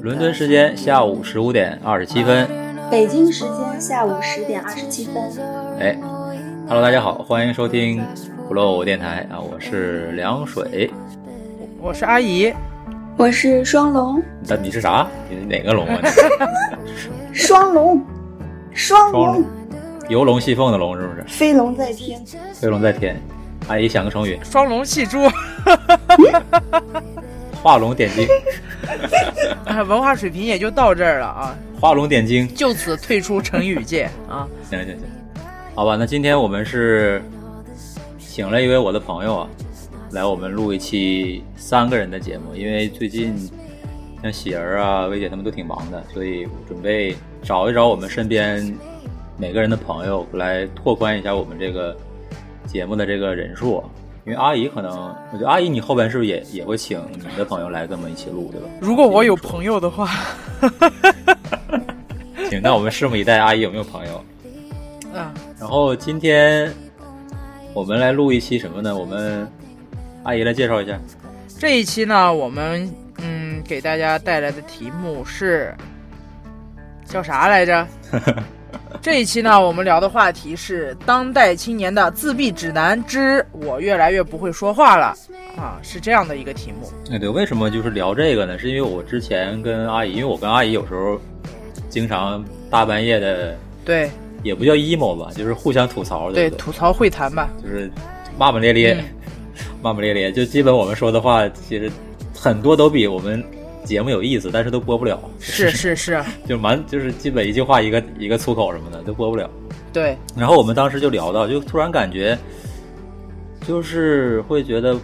伦敦时间下午十五点二十七分。北京时间下午十点二十七分。哎，Hello，大家好，欢迎收听不漏电台啊，我是凉水。我是阿姨，我是双龙，那你是啥？你是哪个龙啊？双龙，双龙双龙，游龙戏凤的龙是不是？飞龙在天。飞龙在天。阿姨想个成语，双龙戏珠，画龙点睛，啊 文化水平也就到这儿了啊，画龙点睛。就此退出成语界啊。行行行，好吧，那今天我们是请了一位我的朋友啊，来我们录一期三个人的节目，因为最近像喜儿啊、薇姐他们都挺忙的，所以准备找一找我们身边每个人的朋友来拓宽一下我们这个节目的这个人数啊。因为阿姨可能，我觉得阿姨你后边是不是也也会请你的朋友来跟我们一起录，对吧？如果我有朋友的话，行，那我们拭目以待，阿姨有没有朋友？啊，然后今天我们来录一期什么呢？我们阿姨来介绍一下。这一期呢，我们嗯给大家带来的题目是叫啥来着？这一期呢，我们聊的话题是当代青年的自闭指南之“我越来越不会说话了”啊，是这样的一个题目。哎，对，为什么就是聊这个呢？是因为我之前跟阿姨，因为我跟阿姨有时候经常大半夜的，对也不叫 emo 吧，就是互相吐槽，对，对？吐槽会谈吧。就是骂骂咧咧，嗯骂骂咧咧，就基本我们说的话，其实很多都比我们节目有意思，但是都播不了。是是是，就蛮就是基本一句话一个一个粗口什么的都播不了。对，然后我们当时就聊到，就突然感觉，就是会觉得，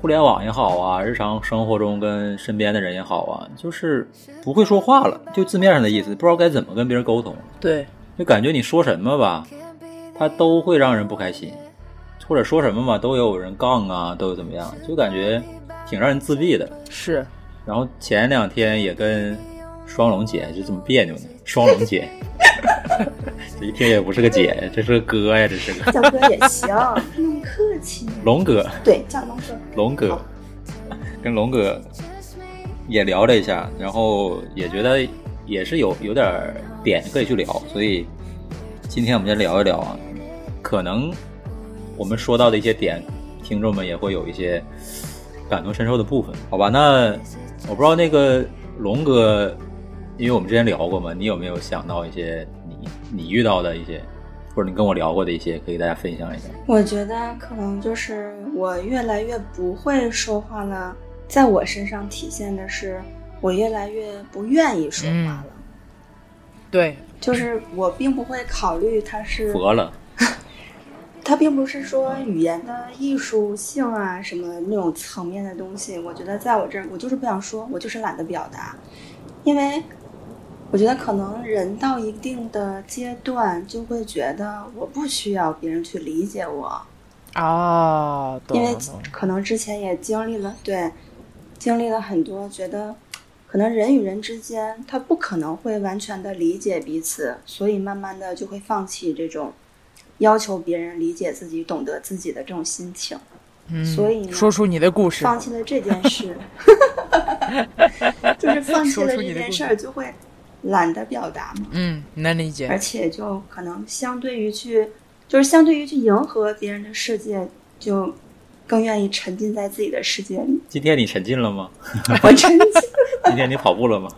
互联网也好啊，日常生活中跟身边的人也好啊，就是不会说话了，就字面上的意思，不知道该怎么跟别人沟通，对，就感觉你说什么吧，他都会让人不开心，或者说什么嘛，都有人杠啊，都有怎么样，就感觉挺让人自闭的。是。然后前两天也跟双龙姐就这么别扭呢，双龙姐，这一听也不是个姐，这是个哥呀，这是个叫哥也行，不用客气。龙哥，对，叫龙哥。龙哥，跟龙哥也聊了一下，然后也觉得也是有有点点可以去聊，所以今天我们先聊一聊啊，可能我们说到的一些点，听众们也会有一些感同身受的部分，好吧？那我不知道那个龙哥，因为我们之前聊过嘛，你有没有想到一些你你遇到的一些，或者你跟我聊过的一些，可以给大家分享一下？我觉得可能就是我越来越不会说话了，在我身上体现的是我越来越不愿意说话了。对，就是我并不会考虑他是佛了，它并不是说语言的艺术性啊什么那种层面的东西。我觉得在我这儿，我就是不想说，我就是懒得表达，因为我觉得可能人到一定的阶段就会觉得我不需要别人去理解我，哦，因为可能之前也经历了，对，经历了很多，觉得可能人与人之间他不可能会完全的理解彼此，所以慢慢的就会放弃这种要求别人理解自己、懂得自己的这种心情，嗯，所以呢说出你的故事，放弃了这件事，就是放弃了这件事儿就会懒得表达嘛。嗯，能理解而。且就可能相对于去，就是相对于去迎合别人的世界，就更愿意沉浸在自己的世界里。今天你沉浸了吗？我沉浸 今天你跑步了吗？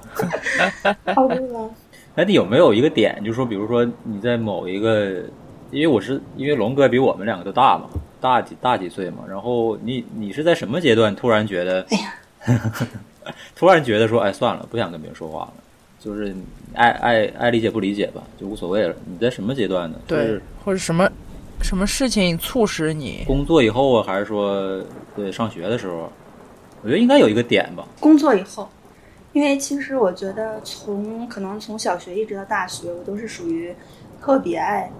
跑步了，那你有没有一个点，就是说，比如说你在某一个，因为我是因为龙哥比我们两个都大嘛，大几大几岁嘛，然后你你是在什么阶段突然觉得，哎呀，突然觉得说，哎，算了，不想跟别人说话了，就是爱爱爱理解不理解吧，就无所谓了。你在什么阶段呢？就对是，或者什么什么事情促使你？工作以后啊，还是说对上学的时候？我觉得应该有一个点吧。工作以后，因为其实我觉得从可能从小学一直到大学，我都是属于特别爱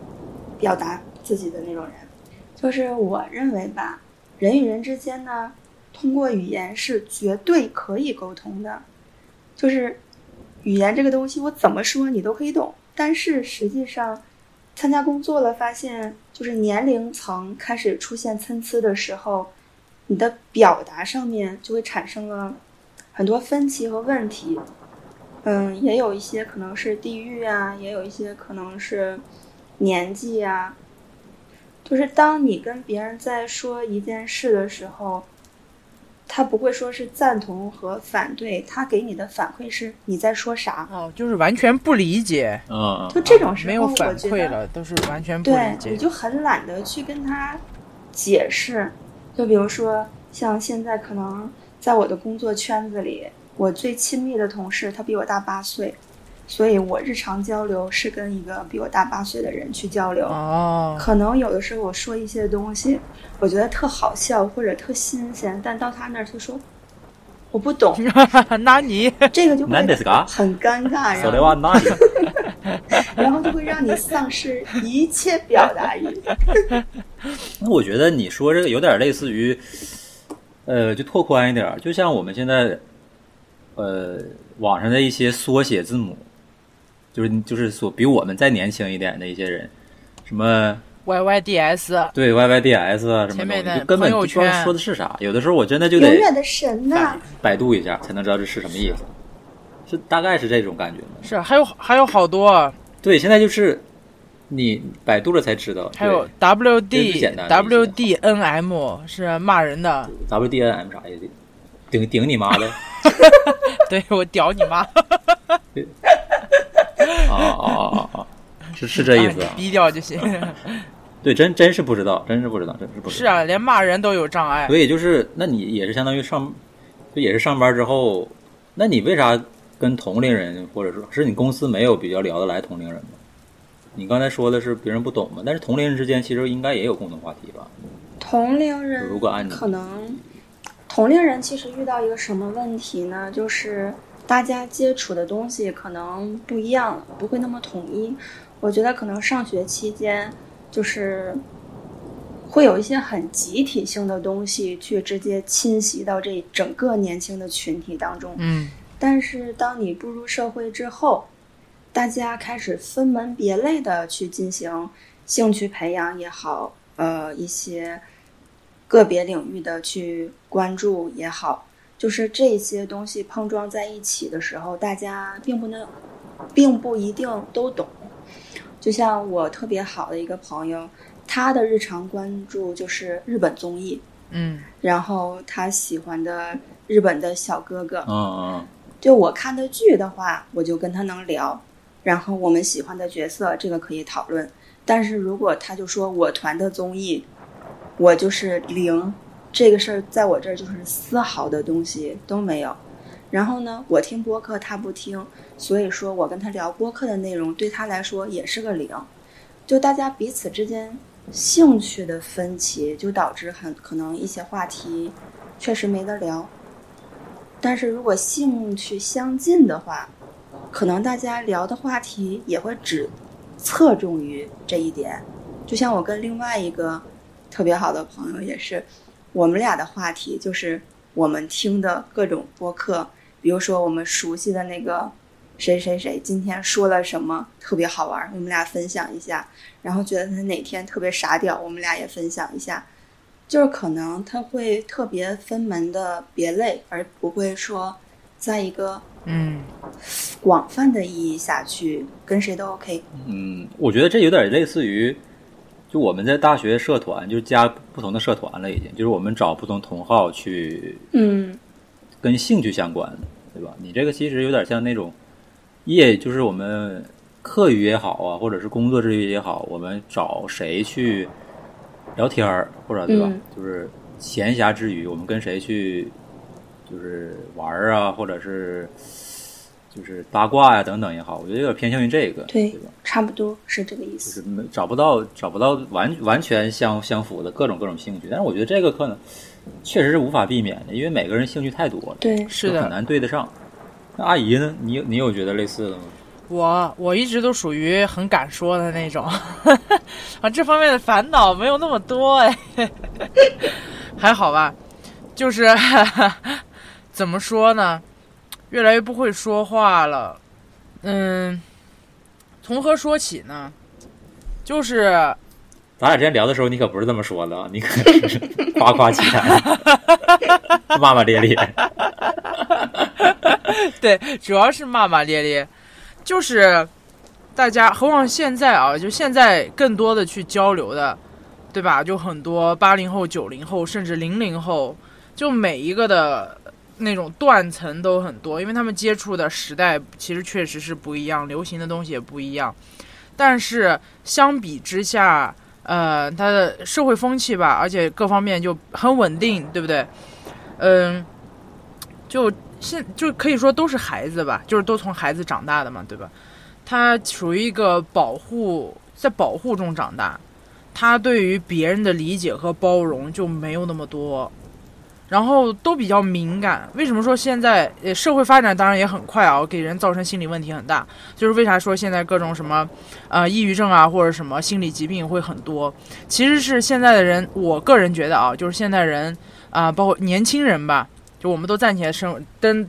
表达自己的那种人。就是我认为吧，人与人之间呢，通过语言是绝对可以沟通的，就是语言这个东西，我怎么说你都可以懂。但是实际上，参加工作了，发现就是年龄层开始出现参差的时候，你的表达上面就会产生了很多分歧和问题。嗯，也有一些可能是地域啊，也有一些可能是年纪啊。就是当你跟别人在说一件事的时候，他不会说是赞同和反对，他给你的反馈是你在说啥。哦，就是完全不理解，嗯，就这种时候，没有反我觉得馈了，都是完全不对理，解你。就很懒得去跟他解释。就比如说，像现在可能在我的工作圈子里，我最亲密的同事他比我大八岁，所以我日常交流是跟一个比我大八岁的人去交流。哦，可能有的时候我说一些东西，我觉得特好笑或者特新鲜，但到他那儿他说我不懂，那你这个就会なんですか很尴尬，それ然后は何？然后就会让你丧失一切表达欲。那我觉得你说这个有点类似于，呃，就拓宽一点儿，就像我们现在，呃，网上的一些缩写字母， 就是就是所比我们再年轻一点的一些人，什么 Y Y D S 对 YYDS 啊什么前面的，就根本朋友就不知道圈说的是啥。有的时候我真的就得永远的神呐、百百度一下才能知道这是什么意思，是大概是这种感觉吗？是还有还有好多，对，现在就是你百度了才知道，还有 W D W D N M 是骂人的，WDNM 啥意思？顶顶你妈的！对我屌你妈，啊啊啊啊啊！是是这意思啊？逼掉就行。对，真真是不知道，真是不知道，真是不知道。是啊，连骂人都有障碍。所以就是，那你也是相当于上，就也是上班之后，那你为啥跟同龄人，或者说是你公司没有比较聊得来同龄人吗？你刚才说的是别人不懂嘛，但是同龄人之间其实应该也有共同话题吧？同龄人如果按你可能，同龄人其实遇到一个什么问题呢？就是大家接触的东西可能不一样，不会那么统一。我觉得可能上学期间就是会有一些很集体性的东西去直接侵袭到这整个年轻的群体当中。嗯，但是当你步入社会之后，大家开始分门别类的去进行兴趣培养也好，呃，一些个别领域的去关注也好，就是这些东西碰撞在一起的时候，大家并不能，并不一定都懂。就像我特别好的一个朋友，他的日常关注就是日本综艺，嗯，然后他喜欢的日本的小哥哥，嗯嗯就我看的剧的话，我就跟他能聊，然后我们喜欢的角色，这个可以讨论。但是如果他就说我团的综艺，我就是零，这个事儿在我这儿就是丝毫的东西都没有。然后呢，我听播客，他不听，所以说我跟他聊播客的内容，对他来说也是个零。就大家彼此之间兴趣的分歧，就导致很可能一些话题确实没得聊。但是如果兴趣相近的话，可能大家聊的话题也会只侧重于这一点。就像我跟另外一个特别好的朋友也是，我们俩的话题就是我们听的各种播客，比如说我们熟悉的那个谁谁谁今天说了什么特别好玩，我们俩分享一下，然后觉得他哪天特别傻屌，我们俩也分享一下。就是可能他会特别分门的别类，而不会说在一个嗯，广泛的意义下去跟谁都 OK。嗯，我觉得这有点类似于，就我们在大学社团，就是加不同的社团了，已经就是我们找不同同号去嗯跟兴趣相关的，对吧？你这个其实有点像那种业，就是我们课余也好啊，或者是工作之余也好，我们找谁去聊天儿，或者对吧？嗯就是闲暇之余，我们跟谁去就是玩儿啊，或者是就是八卦呀、等等也好，我觉得有点偏向于这个，对对吧？差不多是这个意就思。是没找不到找不到完完全相相符的各种各种兴趣，但是我觉得这个可能确实是无法避免的，因为每个人兴趣太多了。对，是的很，难对得上。那阿姨呢？你有你有觉得类似的吗？我我一直都属于很敢说的那种，啊，这方面的烦恼没有那么多哎，还好吧。就是 怎么说呢？越来越不会说话了。嗯，从何说起呢？就是咱俩之前聊的时候，你可不是这么说的，你可是夸夸其谈，骂骂咧咧。对，主要是骂骂咧咧，就是大家，何况现在啊，就现在更多的去交流的，对吧？就很多八零后、九零后，甚至零零后，就每一个的那种断层都很多，因为他们接触的时代其实确实是不一样，流行的东西也不一样。但是相比之下，呃，它的社会风气吧，而且各方面就很稳定，对不对？嗯，就现就可以说都是孩子吧，就是都从孩子长大的嘛，对吧？他属于一个保护，在保护中长大，他对于别人的理解和包容就没有那么多。然后都比较敏感。为什么说现在社会发展当然也很快啊，给人造成心理问题很大。就是为啥说现在各种什么，呃，抑郁症啊或者什么心理疾病会很多？其实是现在的人，我个人觉得啊，就是现在人啊，包括年轻人吧，就我们都暂且称登，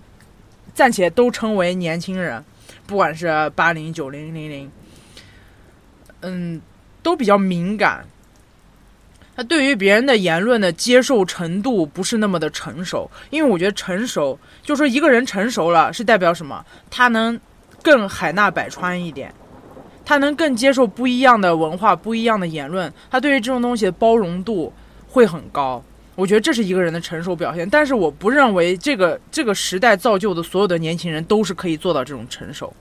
暂且都称为年轻人，不管是八零九零零零，嗯，都比较敏感。他对于别人的言论的接受程度不是那么的成熟，因为我觉得成熟，就说一个人成熟了是代表什么？他能更海纳百川一点，他能更接受不一样的文化、不一样的言论，他对于这种东西的包容度会很高。我觉得这是一个人的成熟表现，但是我不认为这个这个时代造就的所有的年轻人都是可以做到这种成熟，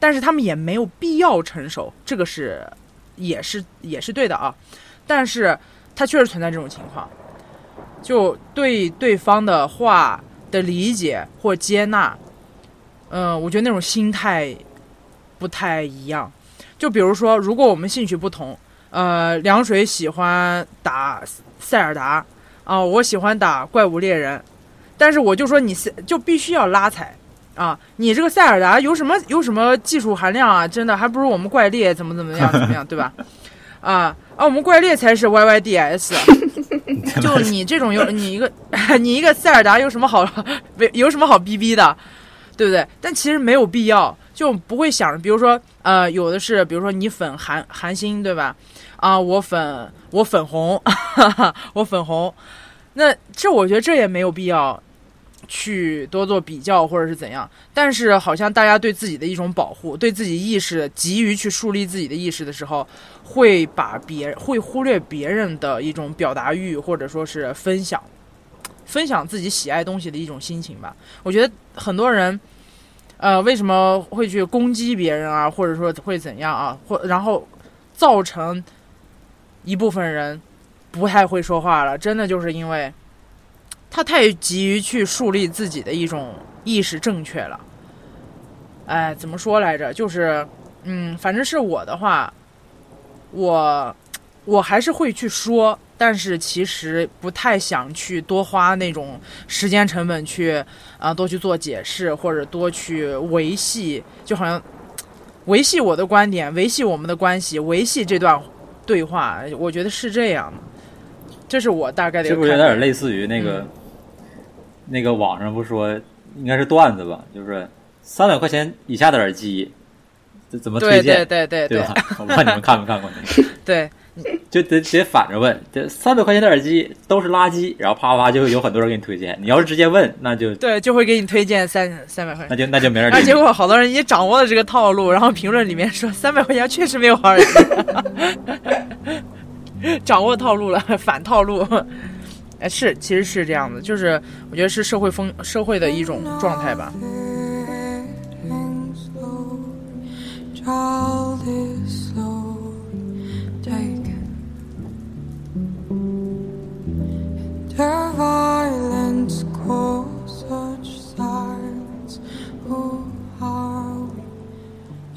但是他们也没有必要成熟，这个是也是也是对的啊，但是。他确实存在这种情况，就对对方的话的理解或接纳，嗯，我觉得那种心态不太一样。就比如说，如果我们兴趣不同，呃，凉水喜欢打塞尔达，啊，我喜欢打怪物猎人，但是我就说你就必须要拉踩啊，你这个塞尔达有什么有什么技术含量啊？真的还不如我们怪猎怎么怎么样怎么样，对吧？啊啊！我们怪猎才是 Y Y D S，就你这种有你一个 你一个塞尔达有什么好 有什么好逼逼的，对不对？但其实没有必要，就不会想着，比如说呃，有的是，比如说你粉韩韩星，对吧？啊，我粉我粉红，我粉红，那这我觉得这也没有必要。去多做比较或者是怎样，但是好像大家对自己的一种保护，对自己意识急于去树立自己的意识的时候，会把别会忽略别人的一种表达欲，或者说是分享，分享自己喜爱东西的一种心情吧。我觉得很多人，呃，为什么会去攻击别人啊，或者说会怎样啊，或然后造成一部分人不太会说话了，真的就是因为。他太急于去树立自己的一种意识正确了，哎，怎么说来着？就是，嗯，反正是我的话，我我还是会去说，但是其实不太想去多花那种时间成本去啊，多去做解释或者多去维系，就好像维系我的观点，维系我们的关系，维系这段对话，我觉得是这样的。这是我大概的。是不是有点类似于那个？那个网上不说应该是段子吧，就是三百块钱以下的耳机，这怎么推荐？对对对对吧？我不知道你们看没看过那个？对，就得得反着问，这三百块钱的耳机都是垃圾，然后啪啪啪就有很多人给你推荐。你要是直接问，那就对，就会给你推荐三三百块钱，那就那就没人。那，结果好多人也掌握了这个套路，然后评论里面说三百块钱确实没有好耳机，掌握套路了，反套路。哎，是，其实是这样的，就是我觉得是社会风社会的一种状态吧。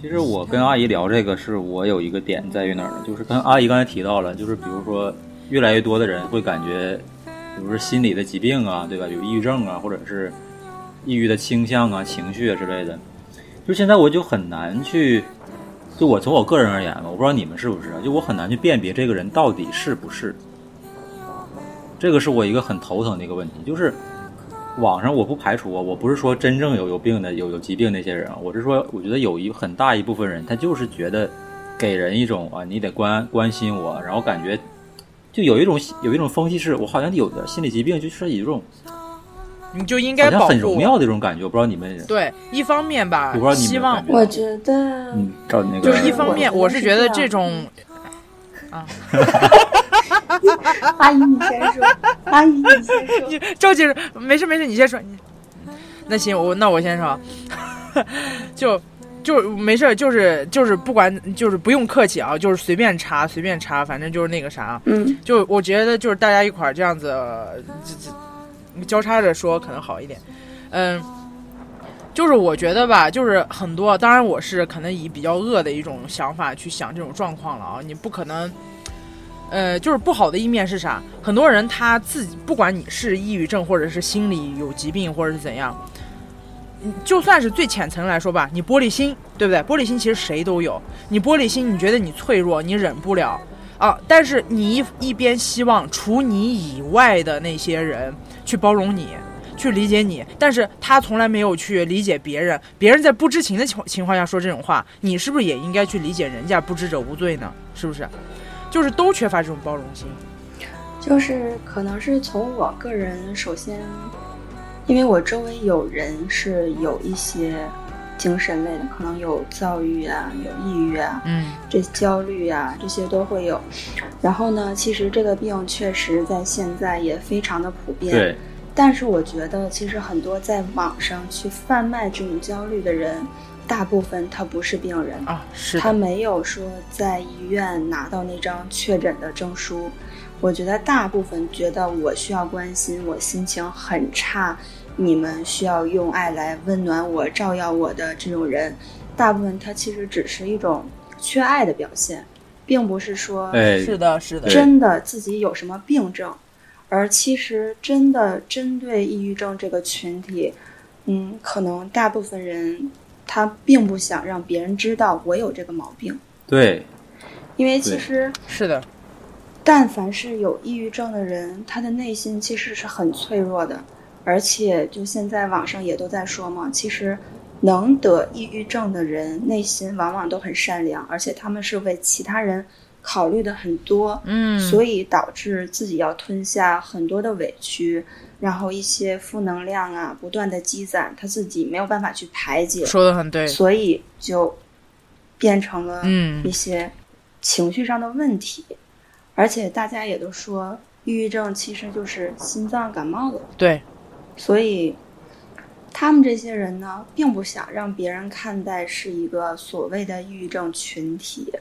其实我跟阿姨聊这个，是我有一个点在于哪儿呢？就是跟阿姨刚才提到了，就是比如说越来越多的人会感觉。比如说心理的疾病啊，对吧？有抑郁症啊，或者是抑郁的倾向啊、情绪啊之类的。就现在我就很难去，就我从我个人而言吧，我不知道你们是不是，就我很难去辨别这个人到底是不是。这个是我一个很头疼的一个问题，就是网上我不排除啊，我不是说真正有有病的有有疾病那些人，我是说，我觉得有一很大一部分人，他就是觉得给人一种啊，你得关关心我，然后感觉就有一种有一种风气是，我好像有的心理疾病，就是一种你就应好像该保护。很荣耀的这种感觉，我不知道你们，对，一方面吧我不知道，你们希望我觉得，嗯，照那个就是一方面，我。我是觉得是这种这种阿姨你先说，阿姨你先说。赵姐，没事没事，你先说。你那行，我那我先说，就就没事，就是就是不管就是不用客气啊，就是随便查随便查，反正就是那个啥，嗯，就我觉得就是大家一块儿这样子，呃这这交叉着说可能好一点。嗯，就是我觉得吧，就是很多，当然我是可能以比较恶的一种想法去想这种状况了啊，你不可能。呃，就是不好的一面是啥？很多人他自己，不管你是抑郁症，或者是心理有疾病，或者是怎样，嗯就算是最浅层来说吧，你玻璃心，对不对？玻璃心其实谁都有。你玻璃心，你觉得你脆弱，你忍不了啊。但是你一一边希望除你以外的那些人去包容你，去理解你，但是他从来没有去理解别人。别人在不知情的情情况下说这种话，你是不是也应该去理解人家？不知者无罪呢？是不是？就是都缺乏这种包容心。就是可能是从我个人，首先，因为我周围有人是有一些精神类的，可能有躁郁啊，有抑郁啊，嗯这焦虑啊，这些都会有。然后呢，其实这个病确实在现在也非常的普遍。对，但是我觉得，其实很多在网上去贩卖这种焦虑的人，大部分他不是病人，啊，是他，没有说在医院拿到那张确诊的证书。我觉得大部分觉得我需要关心，我心情很差，你们需要用爱来温暖我、照耀我的这种人，大部分他其实只是一种缺爱的表现，并不是说哎，是的，是的，真的自己有什么病症，而其实真的针对抑郁症这个群体，嗯，可能大部分人他并不想让别人知道我有这个毛病，对，因为其实是的，但凡是有抑郁症的人，他的内心其实是很脆弱的，而且就现在网上也都在说嘛，其实能得抑郁症的人内心往往都很善良，而且他们是为其他人考虑的很多，嗯，所以导致自己要吞下很多的委屈，然后一些负能量啊不断的积攒，他自己没有办法去排解，说的很对，所以就变成了嗯一些情绪上的问题，而且大家也都说，抑郁症其实就是心脏感冒了，对，所以他们这些人呢，并不想让别人看待是一个所谓的抑郁症群体，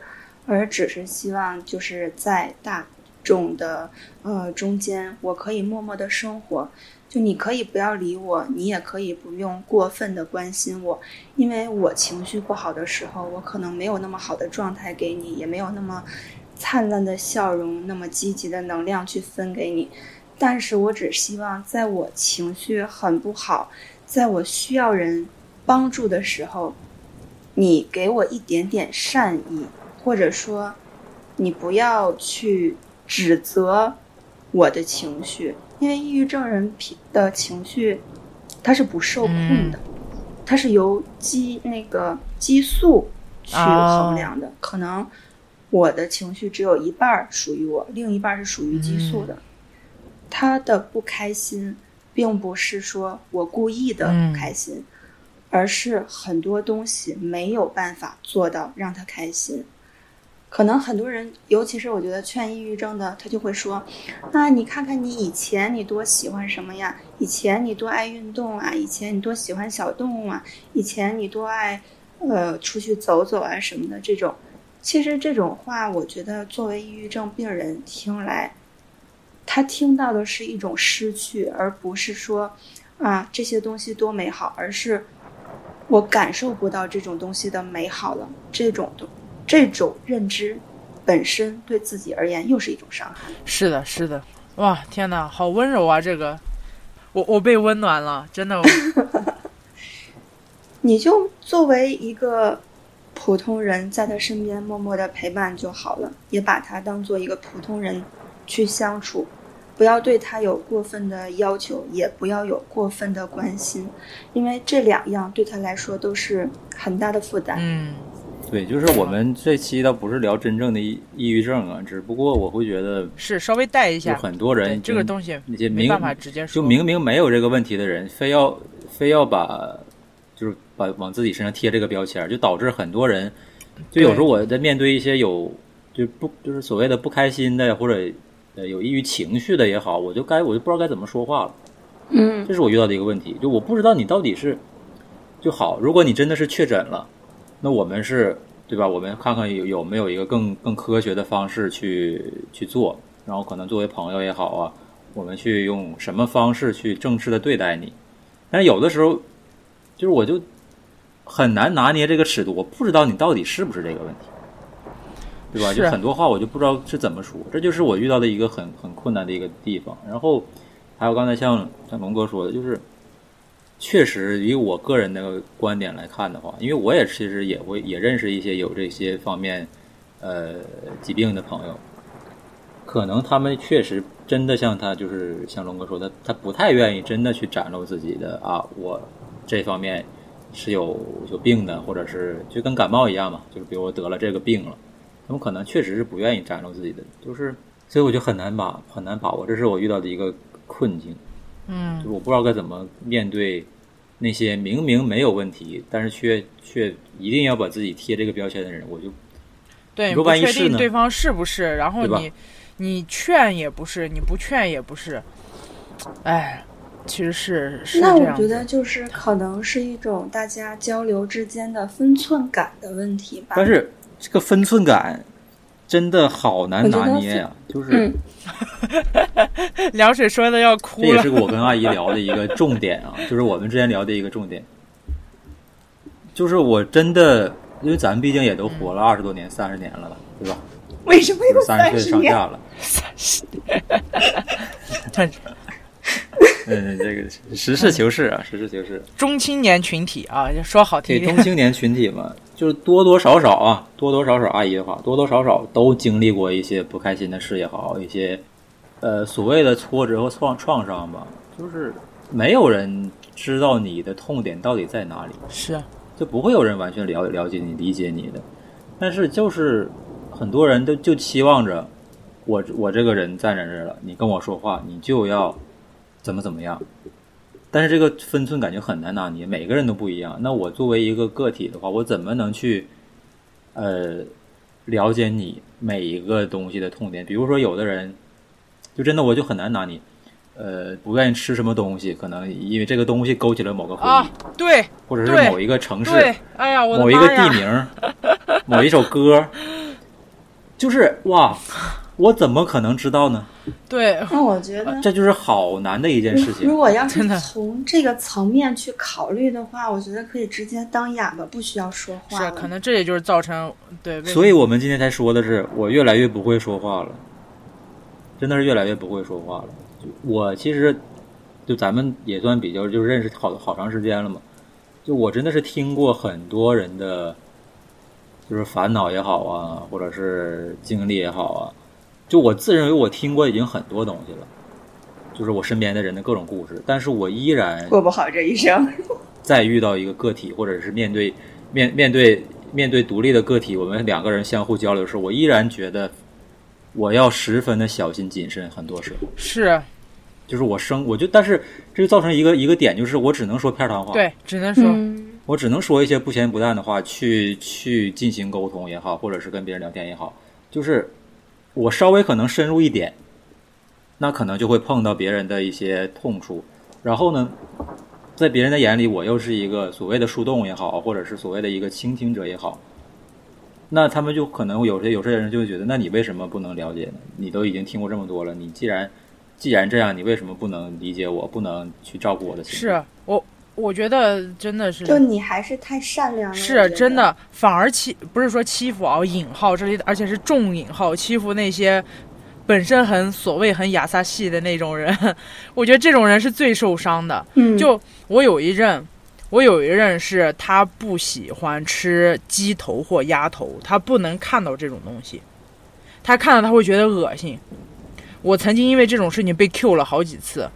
而只是希望就是在大众的呃中间，我可以默默的生活。就你可以不要理我，你也可以不用过分的关心我，因为我情绪不好的时候，我可能没有那么好的状态给你，也没有那么灿烂的笑容，那么积极的能量去分给你。但是我只希望在我情绪很不好，在我需要人帮助的时候，你给我一点点善意，或者说，你不要去指责我的情绪，因为抑郁症人的情绪，它是不受控的，它是由激那个激素去衡量的，可能我的情绪只有一半儿属于我，另一半儿是属于激素的。他的不开心，并不是说我故意的不开心，而是很多东西没有办法做到让他开心。可能很多人，尤其是我觉得劝抑郁症的，他就会说：“那，你看看你以前你多喜欢什么呀？以前你多爱运动啊？以前你多喜欢小动物啊？以前你多爱呃出去走走啊什么的。”这种，其实这种话，我觉得作为抑郁症病人听来，他听到的是一种失去，而不是说啊这些东西多美好，而是我感受不到这种东西的美好了。这种东这种认知本身对自己而言又是一种伤害。是的，是的，哇，天哪，好温柔啊！这个，我我被温暖了，真的。你就作为一个普通人，在他身边默默的陪伴就好了，也把他当做一个普通人去相处。不要对他有过分的要求，也不要有过分的关心，因为这两样对他来说都是很大的负担。嗯，对，就是我们这期倒不是聊真正的抑抑郁症啊，只不过我会觉得是稍微带一有下。很多人这个东西那些明没办法直接说，就明明没有这个问题的人，非要非要把就是把往自己身上贴这个标签儿，就导致很多人，就有时候我在面对一些有就不就是所谓的不开心的或者呃有抑郁情绪的也好，我就该我就不知道该怎么说话了。嗯这是我遇到的一个问题，就我不知道你到底是就好，如果你真的是确诊了，那我们是对吧？我们看看有有没有一个更更科学的方式去去做，然后可能作为朋友也好啊，我们去用什么方式去正式的对待你。但是有的时候，就是我就很难拿捏这个尺度，我不知道你到底是不是这个问题，对吧？就很多话我就不知道是怎么说，这就是我遇到的一个很很困难的一个地方。然后还有刚才像像龙哥说的，就是确实以我个人的观点来看的话，因为我也其实也会也认识一些有这些方面呃疾病的朋友，可能他们确实真的像他就是像龙哥说的，他不太愿意真的去展露自己的啊，我这方面是有有病的，或者是就跟感冒一样嘛，就是比如我得了这个病了，他们可能确实是不愿意展露自己的，就是所以我就很难把很难把握，这是我遇到的一个困境。嗯就是我不知道该怎么面对那些明明没有问题，但是却却一定要把自己贴这个标签的人，我就对，你不确定对方是不是，然后你你劝也不是，你不劝也不是，哎，其实是是那我觉得就是可能是一种大家交流之间的分寸感的问题吧。但是这个分寸感真的好难拿捏呀、就是、嗯凉水说的要这哭了也是。我跟阿姨聊的一个重点啊，就是我们之前聊的一个重点，就是我真的，因为咱毕竟也都活了二十多年、三十年了吧，对吧？为什么有三十岁十年？上下了，嗯，这个实事求是啊，实事求是。中青年群体啊，说好听点中，青年群体嘛，就是多多少少啊，多多少少，阿姨的话，多多少少都经历过一些不开心的事也好，一些呃所谓的挫折和创创伤吧，就是没有人知道你的痛点到底在哪里，是啊就不会有人完全了了解你、理解你的。但是就是很多人都就期望着我我这个人站在这儿了，你跟我说话，你就要怎么怎么样。但是这个分寸感觉很难拿捏，每个人都不一样。那我作为一个个体的话，我怎么能去呃了解你每一个东西的痛点？比如说，有的人就真的我就很难拿捏，呃，不愿意吃什么东西，可能因为这个东西勾起了某个回忆，啊，对或者是某一个城市。哎呀，我的某一个地名，某一首歌，就是哇，我怎么可能知道呢？对，那我觉得，这就是好难的一件事情如。果要是从这个层面去考虑的话，我觉得可以直接当哑巴，不需要说话是。可能这也就是造成对，所以我们今天才说的是，我越来越不会说话了，真的是越来越不会说话了。就我其实，就咱们也算比较就认识好好长时间了嘛，就我真的是听过很多人的，就是烦恼也好啊，或者是经历也好啊，就我自认为我听过已经很多东西了，就是我身边的人的各种故事，但是我依然过不好这一生。再遇到一个个体，或者是面对面面对面对独立的个体，我们两个人相互交流的时候，我依然觉得我要十分的小心谨慎。很多时候，是就是我生我就，但是这就造成一个一个点，就是我只能说片儿汤话，对，只能说嗯，我只能说一些不咸不淡的话去去进行沟通也好，或者是跟别人聊天也好，就是我稍微可能深入一点，那可能就会碰到别人的一些痛处，然后呢，在别人的眼里，我又是一个所谓的树洞也好，或者是所谓的一个倾听者也好，那他们就可能有些有些人就会觉得，那你为什么不能了解呢？你都已经听过这么多了，你既然既然这样，你为什么不能理解我，不能去照顾我的情绪？是我我觉得真的是就你还是太善良了。是真的，反而欺不是说欺负啊，引号这里，而且是重引号欺负那些本身很所谓很亚萨系的那种人，我觉得这种人是最受伤的。嗯，就我有一任，我有一任是他不喜欢吃鸡头或鸭头，他不能看到这种东西，他看到他会觉得恶心。我曾经因为这种事情被 Q 了好几次，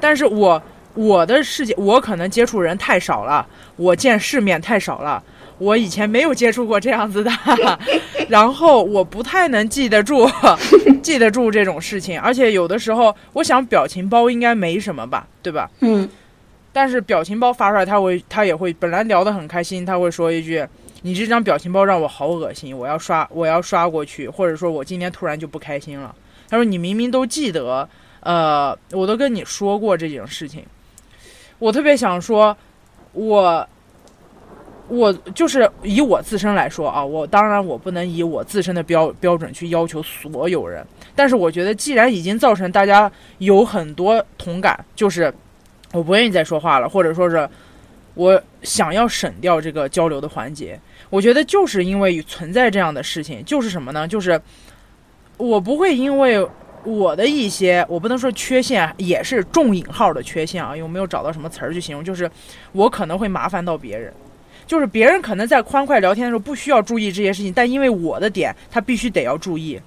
但是我我的世界，我可能接触人太少了，我见世面太少了，我以前没有接触过这样子的，然后我不太能记得住，记得住这种事情，而且有的时候，我想表情包应该没什么吧，对吧？嗯，但是表情包发出来，他会他也会本来聊得很开心，他会说一句：“你这张表情包让我好恶心，我要刷我要刷过去，或者说我今天突然就不开心了。”他说：“你明明都记得，呃，我都跟你说过这件事情。”我特别想说，我我就是以我自身来说啊，我当然我不能以我自身的标标准去要求所有人，但是我觉得既然已经造成大家有很多同感，就是我不愿意再说话了，或者说是我想要省掉这个交流的环节，我觉得就是因为存在这样的事情，就是什么呢？就是我不会因为我的一些，我不能说缺陷，也是重引号的缺陷啊，因为我没有找到什么词儿去形容，就是我可能会麻烦到别人。就是别人可能在欢快聊天的时候不需要注意这些事情，但因为我的点，他必须得要注意。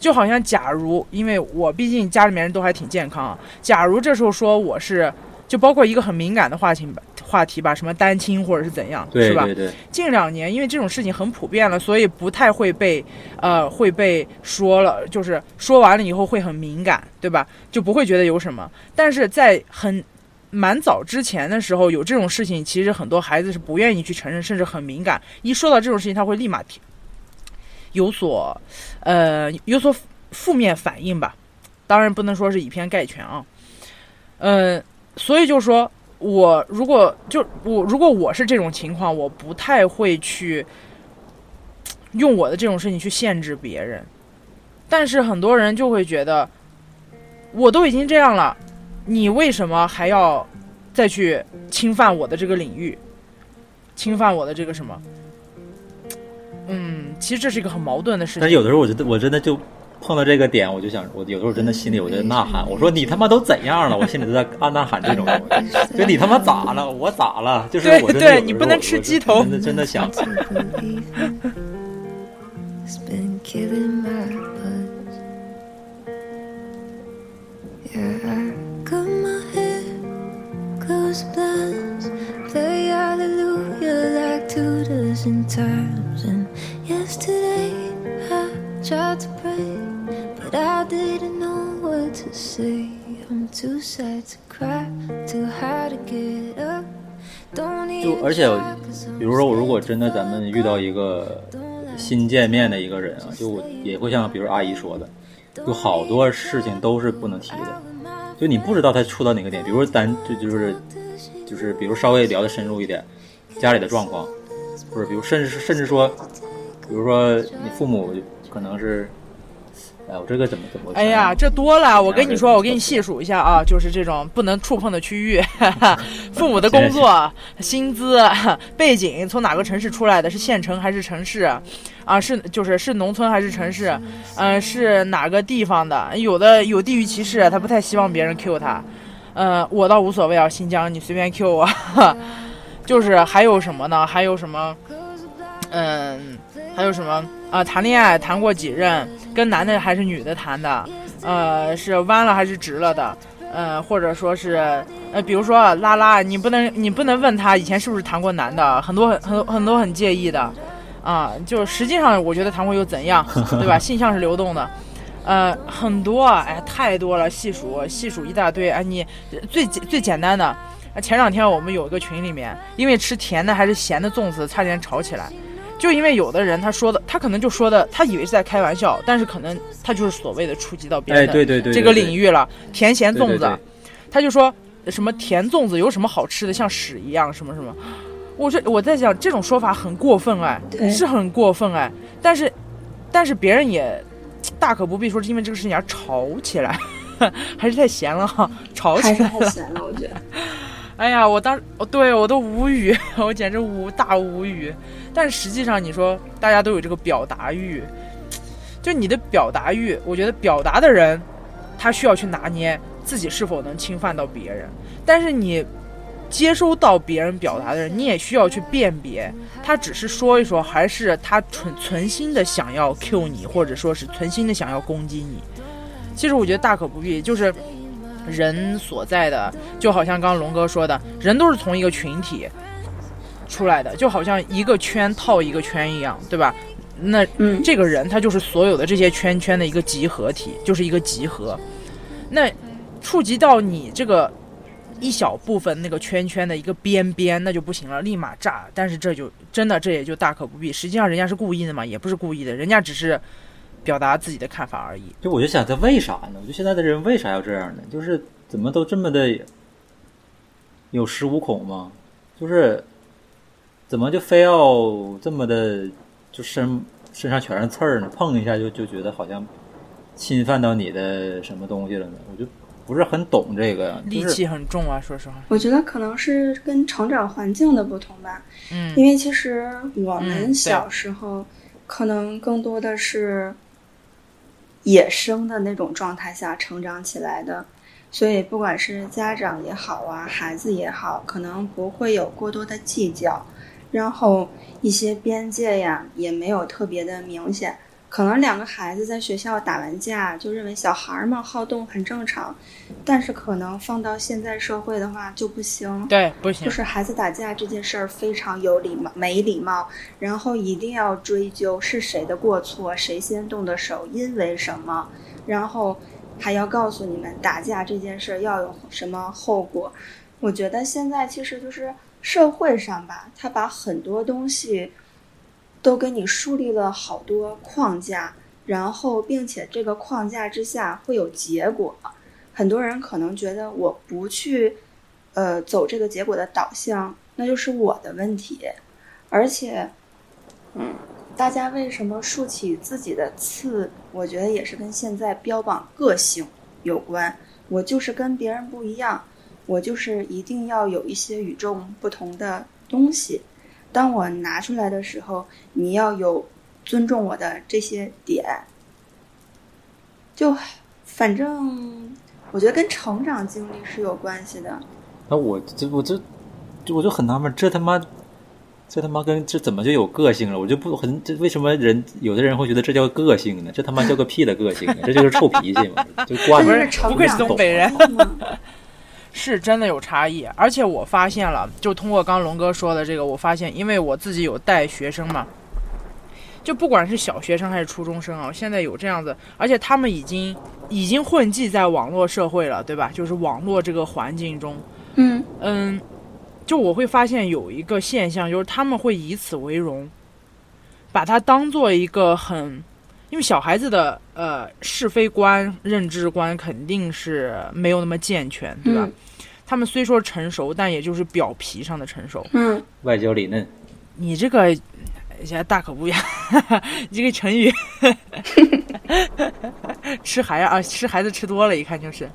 就好像假如，因为我毕竟家里面人都还挺健康，假如这时候说我是，就包括一个很敏感的话题吧，话题吧，什么单亲或者是怎样，是吧？对对对，近两年因为这种事情很普遍了，所以不太会被，呃，会被说了，就是说完了以后会很敏感，对吧？就不会觉得有什么。但是在很蛮早之前的时候，有这种事情，其实很多孩子是不愿意去承认，甚至很敏感。一说到这种事情，他会立马提有所，呃，有所负面反应吧。当然不能说是以偏概全啊。嗯、所以就说我如果就我如果我是这种情况，我不太会去用我的这种事情去限制别人。但是很多人就会觉得，我都已经这样了。你为什么还要再去侵犯我的这个领域，侵犯我的这个什么？嗯，其实这是一个很矛盾的事情。但有的时候我觉得我真的就碰到这个点，我就想，我有时候真的心里我就呐喊，我说你他妈都怎样了？我心里都在暗呐喊这种东西，就你他妈咋了？我咋了？就是我对你不能吃鸡头真的真的想 yesterday I tried to pray, but I didn't know what to say. I'm too sad to cry, too hard to get up. Don't 就 even 而且比如说我如果真的咱们遇到一个新见面的一个人啊，就我也会像比如阿姨说的，有好多事情都是不能提的，就你不知道他触到哪个点，比如说咱就就是就是比如稍微聊的深入一点，家里的状况，或者比如甚至甚至说，比如说你父母可能是，哎，我这个怎么怎么？哎呀，这多了！我跟你说，我给你细数一下啊，就是这种不能触碰的区域，父母的工作、薪资、背景，从哪个城市出来的，是县城还是城市？啊，是就是是农村还是城市？嗯、是哪个地方的？有的有地域歧视，他不太希望别人 Q 他。呃，我倒无所谓啊，新疆你随便 Q 我。就是还有什么呢？还有什么？嗯，还有什么啊？谈恋爱谈过几任？跟男的还是女的谈的？呃，是弯了还是直了的？呃，或者说是呃，比如说拉拉，你不能你不能问他以前是不是谈过男的，很多很很很多很介意的，啊，就实际上我觉得谈过又怎样，对吧？性向是流动的。呃，很多，哎，太多了，细数细数一大堆。哎，你最最简单的，啊前两天我们有一个群里面，因为吃甜的还是咸的粽子，差点吵起来。就因为有的人他说的，他可能就说的，他以为是在开玩笑，但是可能他就是所谓的触及到别人哎，的对对对，这个领域了，甜咸粽子，对对对他就说什么甜粽子有什么好吃的，像屎一样，什么什么。我这我在想，这种说法很过分哎，是很过分哎，但是但是别人也大可不必说是因为这个事情而吵起来，还是太咸了哈，吵起来了。太咸了，我觉得。哎呀，我当时，对我都无语，我简直无大无语。但实际上，你说大家都有这个表达欲，就你的表达欲，我觉得表达的人，他需要去拿捏自己是否能侵犯到别人。但是你接收到别人表达的人，你也需要去辨别，他只是说一说，还是他存存心的想要 Q 你，或者说是存心的想要攻击你。其实我觉得大可不必，就是人所在的，就好像刚刚龙哥说的，人都是从一个群体出来的，就好像一个圈套一个圈一样，对吧？那嗯这个人他就是所有的这些圈圈的一个集合体，就是一个集合。那触及到你这个一小部分那个圈圈的一个边边，那就不行了，立马炸。但是这就真的这也就大可不必。实际上人家是故意的嘛，也不是故意的，人家只是表达自己的看法而已。就我就想，他为啥呢？我觉得现在的人为啥要这样呢？就是怎么都这么的有恃无恐吗？就是怎么就非要这么的就身身上全是刺儿呢？碰一下就就觉得好像侵犯到你的什么东西了呢？我就不是很懂这个，就是戾气很重啊，说实话。我觉得可能是跟成长环境的不同吧，嗯因为其实我嗯们小时候可能更多的是野生的那种状态下成长起来的，所以不管是家长也好啊，孩子也好，可能不会有过多的计较，然后一些边界呀也没有特别的明显。可能两个孩子在学校打完架，就认为小孩儿嘛好动很正常，但是可能放到现在社会的话就不行。对，不行就。是孩子打架这件事儿非常有礼貌，没礼貌，然后一定要追究是谁的过错，谁先动的手，因为什么，然后还要告诉你们打架这件事儿要有什么后果。我觉得现在其实就是社会上吧，他把很多东西都给你树立了好多框架，然后并且这个框架之下会有结果。很多人可能觉得我不去呃走这个结果的导向，那就是我的问题。而且，嗯，大家为什么竖起自己的刺？我觉得也是跟现在标榜个性有关。我就是跟别人不一样，我就是一定要有一些与众不同的东西。当我拿出来的时候，你要有尊重我的这些点。就反正我觉得跟成长经历是有关系的。那我这我这就我就很纳闷，这他妈这他妈跟这怎么就有个性了？我就不很这为什么人有的人会觉得这叫个性呢？这他妈叫个屁的个性啊！这就是臭脾气嘛，就 惯这不是成不愧是长东北人是真的有差异，而且我发现了，就通过刚龙哥说的这个，我发现，因为我自己有带学生嘛，就不管是小学生还是初中生啊，现在有这样子，而且他们已经已经混迹在网络社会了，对吧？就是网络这个环境中，嗯嗯，就我会发现有一个现象，就是他们会以此为荣，把它当做一个很，因为小孩子的呃是非观、认知观肯定是没有那么健全，对吧？嗯他们虽说成熟，但也就是表皮上的成熟。嗯，外焦里嫩。你这个现在大可不一样，你这个成语 吃孩啊，吃孩子吃多了，一看就是，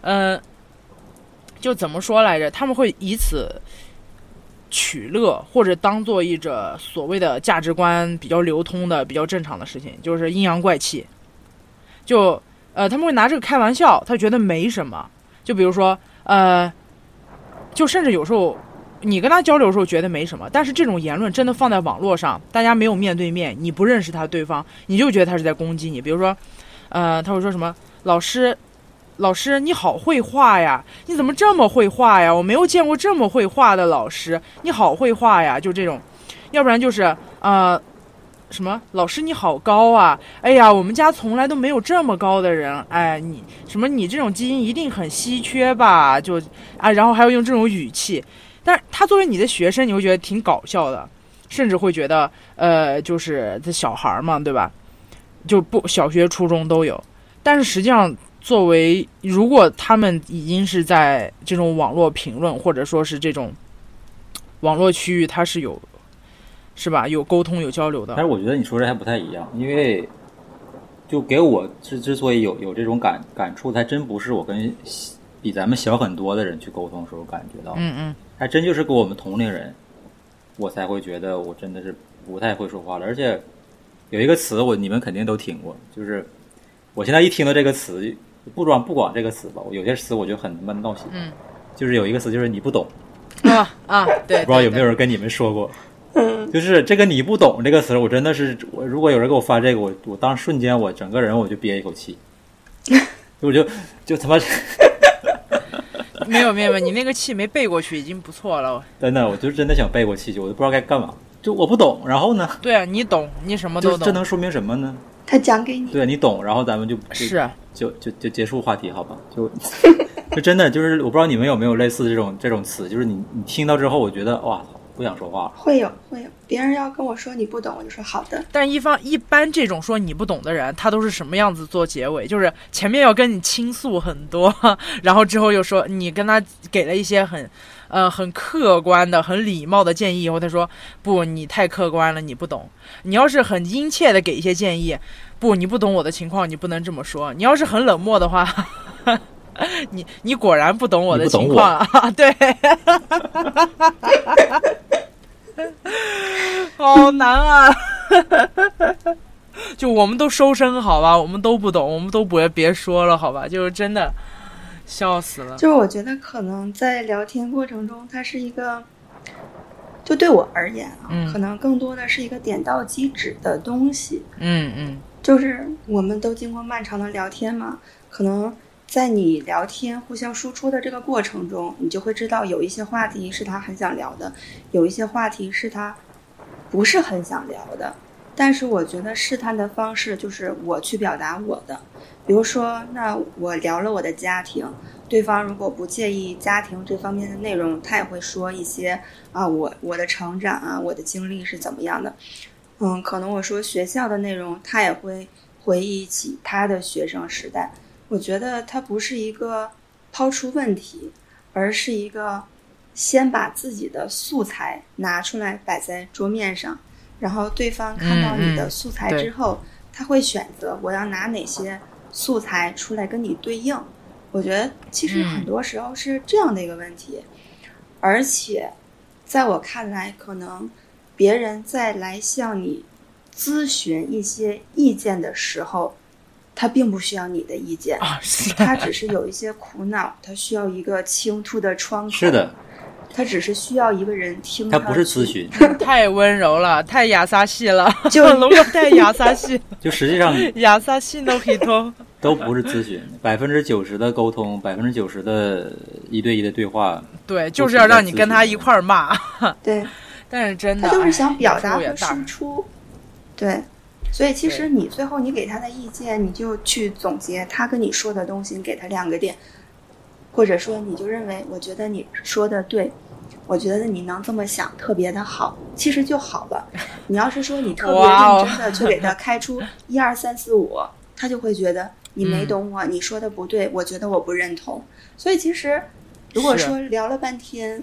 嗯、就怎么说来着？他们会以此取乐，或者当做一种所谓的价值观比较流通的、比较正常的事情，就是阴阳怪气。就呃，他们会拿这个开玩笑，他觉得没什么。就比如说呃，就甚至有时候你跟他交流的时候觉得没什么，但是这种言论真的放在网络上，大家没有面对面，你不认识他对方，你就觉得他是在攻击你。比如说，呃，他会说什么老师。老师，你好会画呀！你怎么这么会画呀？我没有见过这么会画的老师，你好会画呀！就这种，要不然就是呃，什么老师你好高啊！哎呀，我们家从来都没有这么高的人。哎，你什么你这种基因一定很稀缺吧？就啊，然后还要用这种语气，但是他作为你的学生，你会觉得挺搞笑的，甚至会觉得呃，就是这小孩嘛，对吧？就不小学、初中都有，但是实际上。作为，如果他们已经是在这种网络评论，或者说是这种网络区域，它是有，是吧？有沟通、有交流的。但是我觉得你说这还不太一样，因为就给我之之所以有有这种感感触，还真不是我跟比咱们小很多的人去沟通的时候感觉到，嗯嗯，还真就是跟我们同龄人，我才会觉得我真的是不太会说话了。而且有一个词我你们肯定都听过，就是我现在一听到这个词，不装不管这个词吧，我有些词我就很他妈闹心。嗯，就是有一个词就是你不懂，啊啊，对，不知道有没有人跟你们说过。嗯，就是这个你不懂这个词，我真的是我如果有人给我发这个，我我当瞬间我整个人我就憋一口气，我就就他妈没有没有没有，你那个气没背过去已经不错了。真的，我就真的想背过气去，我都不知道该干嘛。就我不懂，然后呢？对啊，你懂，你什么都懂。这能说明什么呢？他讲给你。对你懂，然后咱们就是啊，就就就结束话题，好吧？就就真的就是，我不知道你们有没有类似这种这种词，就是你你听到之后，我觉得哇。不想说话，会有会有，别人要跟我说你不懂，我就说好的。但一方一般这种说你不懂的人，他都是什么样子做结尾？就是前面要跟你倾诉很多，然后之后又说你跟他给了一些很，呃很客观的、很礼貌的建议以后，他说不，你太客观了，你不懂。你要是很殷切的给一些建议，不，你不懂我的情况，你不能这么说。你要是很冷漠的话。你你果然不懂我的情况啊！对，好难啊！就我们都收声好吧，我们都不懂，我们都别别说了好吧？就是真的笑死了。就是我觉得可能在聊天过程中，它是一个，就对我而言啊，可能更多的是一个点到即止的东西。嗯嗯，就是我们都经过漫长的聊天嘛，可能。在你聊天、互相输出的这个过程中，你就会知道有一些话题是他很想聊的，有一些话题是他不是很想聊的。但是我觉得试探的方式就是我去表达我的，比如说，那我聊了我的家庭，对方如果不介意家庭这方面的内容，他也会说一些啊，我我的成长啊，我的经历是怎么样的。嗯，可能我说学校的内容，他也会回忆起他的学生时代。我觉得它不是一个抛出问题，而是一个先把自己的素材拿出来摆在桌面上，然后对方看到你的素材之后，他会选择我要拿哪些素材出来跟你对应。我觉得其实很多时候是这样的一个问题，而且在我看来，可能别人在来向你咨询一些意见的时候。他并不需要你的意见啊，他只是有一些苦恼，他需要一个倾吐的窗口。是的，他只是需要一个人听。他不是咨询，太温柔了，太亚萨系了，就龙哥太亚萨系。就实际上，亚萨系都可以通，都不是咨询，百分之九十的沟通，百分之九十的一对一的对话，对，就是要让你跟他一块儿骂。对，但是真的，他就是想表达和输出，对。所以其实你最后你给他的意见，你就去总结他跟你说的东西，你给他两个点，或者说你就认为，我觉得你说的对，我觉得你能这么想特别的好，其实就好了。你要是说你特别认真的去给他开出 一二三四五，他就会觉得你没懂我，你说的不对，我觉得我不认同。所以其实如果说聊了半天。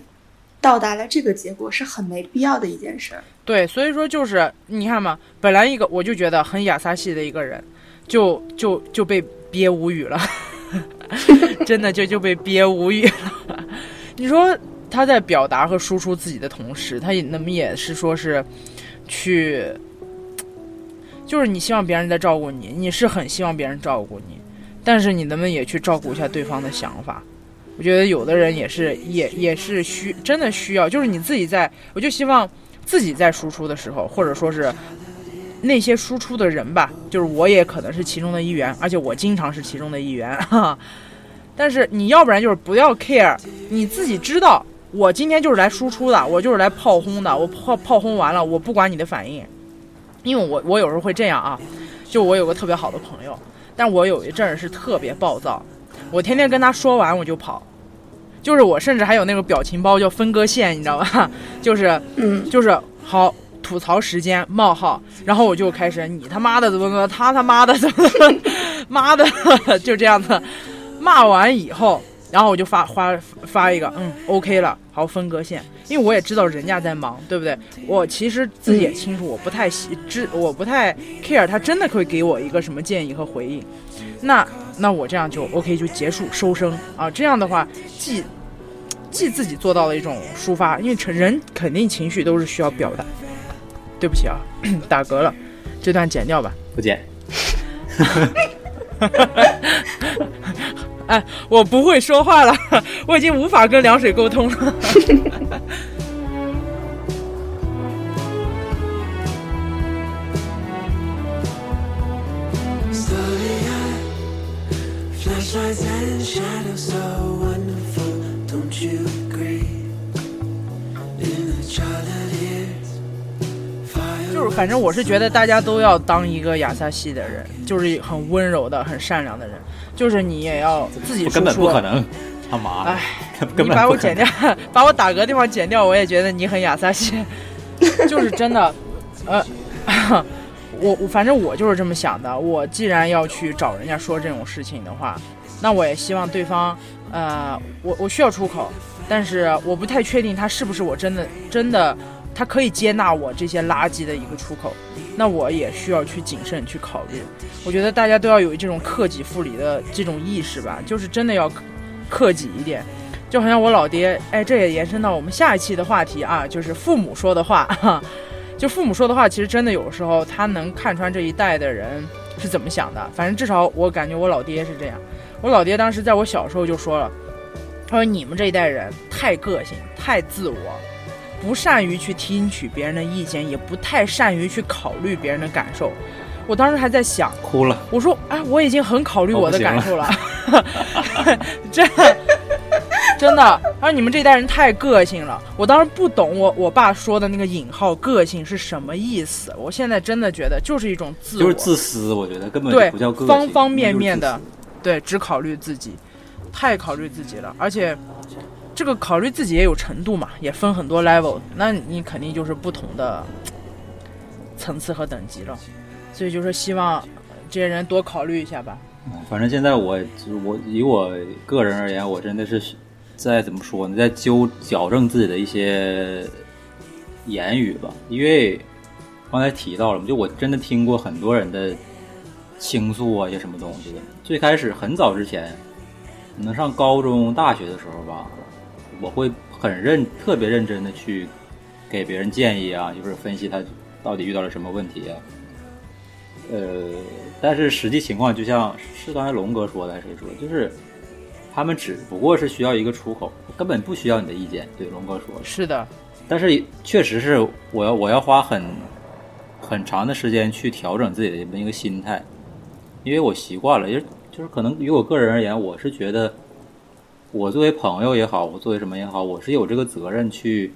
到达了这个结果是很没必要的一件事儿。对，所以说就是你看嘛，本来一个我就觉得很亚萨系的一个人，就就就被憋无语了，真的就就被憋无语了。你说他在表达和输出自己的同时，他也那么也是说是去，就是你希望别人在照顾你，你是很希望别人照顾你，但是你能不能也去照顾一下对方的想法？我觉得有的人也是，也也是需真的需要，就是你自己在，我就希望自己在输出的时候，或者说是那些输出的人吧，就是我也可能是其中的一员，而且我经常是其中的一员。哈。但是你要不然就是不要 care，你自己知道，我今天就是来输出的，我就是来炮轰的，我炮炮轰完了，我不管你的反应，因为我我有时候会这样啊，就我有个特别好的朋友，但我有一阵儿是特别暴躁。我天天跟他说完我就跑，就是我甚至还有那个表情包叫分割线，你知道吧？就是，嗯，就是好吐槽时间冒号，然后我就开始你他妈的怎么怎么，他他妈的怎么，妈的就这样子骂完以后，然后我就发发发一个嗯 OK 了，好分割线，因为我也知道人家在忙，对不对？我其实自己也清楚，我不太喜知，我不太 care 他真的会给我一个什么建议和回应，那。那我这样就 OK，就结束收声啊。这样的话，既既自己做到了一种抒发，因为成人肯定情绪都是需要表达。对不起啊，打嗝了，这段剪掉吧。不剪。哎，我不会说话了，我已经无法跟凉水沟通了。反正我是觉得大家都要当一个亚萨西的人，就是很温柔的、很善良的人。就是你也要自己根本不说可能，他妈的哎，根你本不可能把我剪掉，把我打嗝地方剪掉，我也觉得你很亚萨西，就是真的，呃，我我反正我就是这么想的。我既然要去找人家说这种事情的话，那我也希望对方，呃，我我需要出口，但是我不太确定他是不是我真的真的，他可以接纳我这些垃圾的一个出口，那我也需要去谨慎去考虑。我觉得大家都要有这种克己复礼的这种意识吧，就是真的要克己一点。就好像我老爹，哎，这也延伸到我们下一期的话题啊，就是父母说的话。哈，就父母说的话，其实真的有时候他能看穿这一代的人是怎么想的。反正至少我感觉我老爹是这样。我老爹当时在我小时候就说了，他说你们这一代人太个性、太自我，不善于去听取别人的意见，也不太善于去考虑别人的感受。我当时还在想，哭了。我说啊，我已经很考虑我的感受了，真的真的。而你们这代人太个性了，我当时不懂我我爸说的那个引号个性是什么意思。我现在真的觉得就是一种自我，就是自私，我觉得根本对不叫个性，方方面面的对，只考虑自己，太考虑自己了，而且这个考虑自己也有程度嘛，也分很多 level，那你肯定就是不同的层次和等级了。所以就是希望这些人多考虑一下吧。反正现在我我以我个人而言，我真的是在怎么说呢，在纠矫正自己的一些言语吧，因为刚才提到了嘛，就我真的听过很多人的倾诉啊，一些什么东西的。最开始很早之前，可能上高中、大学的时候吧，我会很认、特别认真的去给别人建议啊，就是分析他到底遇到了什么问题啊。呃，但是实际情况就像是刚才龙哥说的，还是谁说的，就是他们只不过是需要一个出口，根本不需要你的意见。对，龙哥说的。是的，但是确实是我要我要花很很长的时间去调整自己的这么一个心态，因为我习惯了，也就是可能于我个人而言，我是觉得我作为朋友也好，我作为什么也好，我是有这个责任去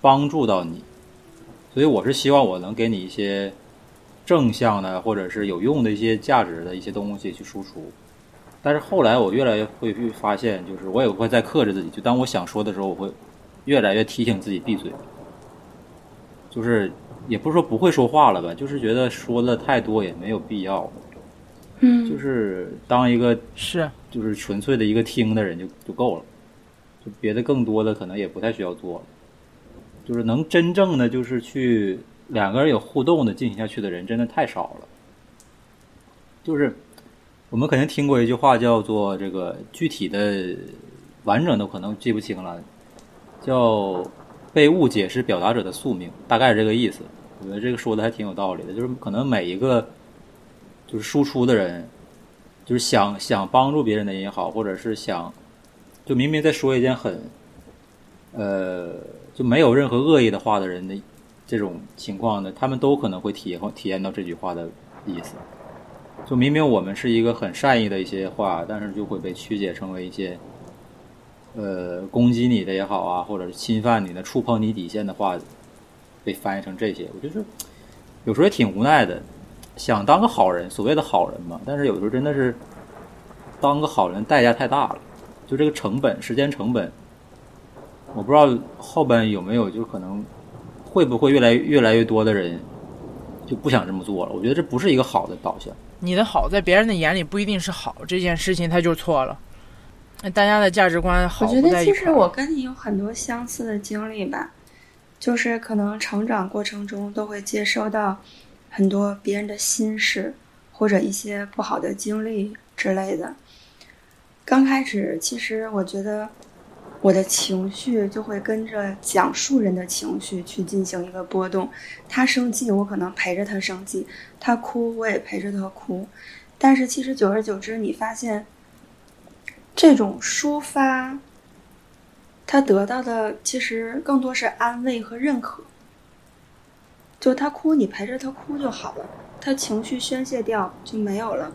帮助到你，所以我是希望我能给你一些正向的或者是有用的一些价值的一些东西去输出。但是后来我越来越会去发现，就是我也会在克制自己，就当我想说的时候，我会越来越提醒自己闭嘴。就是也不是说不会说话了吧，就是觉得说的太多也没有必要，嗯，就是当一个是就是纯粹的一个听的人就就够了，就别的更多的可能也不太需要做了。就是能真正的就是去两个人有互动的进行下去的人，真的太少了。就是我们肯定听过一句话，叫做这个具体的完整的可能记不清了，叫被误解是表达者的宿命，大概是这个意思。我觉得这个说的还挺有道理的，就是可能每一个就是输出的人，就是想想帮助别人的也好，或者是想就明明在说一件很呃就没有任何恶意的话的人的这种情况呢，他们都可能会体验体验到这句话的意思。就明明我们是一个很善意的一些话，但是就会被曲解成为一些呃攻击你的也好啊，或者是侵犯你的、触碰你底线的话，被翻译成这些。我觉得有时候也挺无奈的，想当个好人，所谓的好人嘛，但是有时候真的是当个好人代价太大了，就这个成本、时间成本，我不知道后边有没有，就可能会不会越来越来越多的人就不想这么做了。我觉得这不是一个好的导向。你的好在别人的眼里不一定是好，这件事情它就错了。那大家的价值观好我觉不在一块儿。得其实我跟你有很多相似的经历吧，就是可能成长过程中都会接收到很多别人的心事或者一些不好的经历之类的。刚开始，其实我觉得我的情绪就会跟着讲述人的情绪去进行一个波动。他生气，我可能陪着他生气；他哭，我也陪着他哭。但是其实久而久之，你发现这种抒发，他得到的其实更多是安慰和认可。就他哭，你陪着他哭就好了，他情绪宣泄掉就没有了。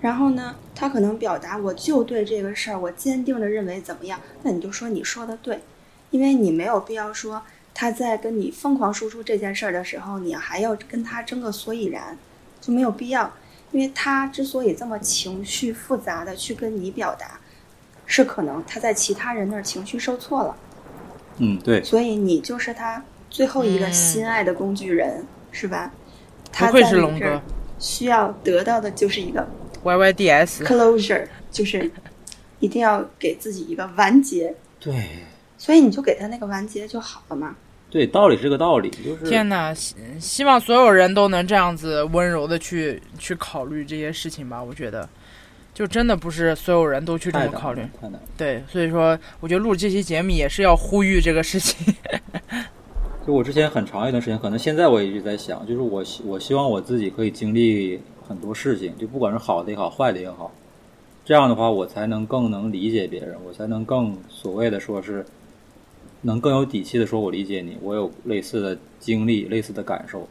然后呢，他可能表达我就对这个事儿，我坚定的认为怎么样，那你就说你说的对，因为你没有必要说他在跟你疯狂输出这件事儿的时候，你还要跟他争个所以然，就没有必要。因为他之所以这么情绪复杂的去跟你表达，是可能他在其他人那儿情绪受挫了，嗯，对，所以你就是他最后一个嗯心爱的工具人，是吧？他不愧在你这儿是龙哥需要得到的就是一个，YYDS，closure，就是一定要给自己一个完结，对，所以你就给他那个完结就好了嘛。对，道理是个道理，就是天哪！希希望所有人都能这样子温柔的去去考虑这些事情吧。我觉得，就真的不是所有人都去这么考虑。太难。对，所以说，我觉得录这期节目也是要呼吁这个事情。就我之前很长一段时间，可能现在我也一直在想，就是我希我希望我自己可以经历很多事情，就不管是好的也好，坏的也好，这样的话我才能更能理解别人，我才能更所谓的说是能更有底气的说我理解你，我有类似的经历、类似的感受。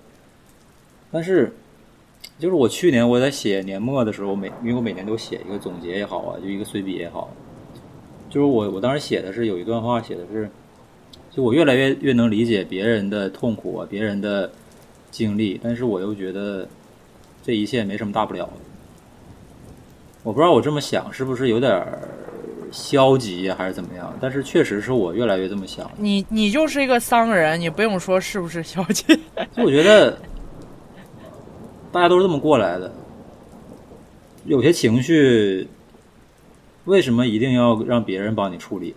但是，就是我去年我在写年末的时候，每因为我每年都写一个总结也好啊，就一个随笔也好，就是我我当时写的是有一段话写的是。就我越来越越能理解别人的痛苦啊，别人的经历，但是我又觉得这一切没什么大不了的。我不知道我这么想是不是有点儿消极啊，还是怎么样？但是确实是我越来越这么想。你你就是一个商人，你不用说是不是消极。就我觉得大家都是这么过来的，有些情绪为什么一定要让别人帮你处理？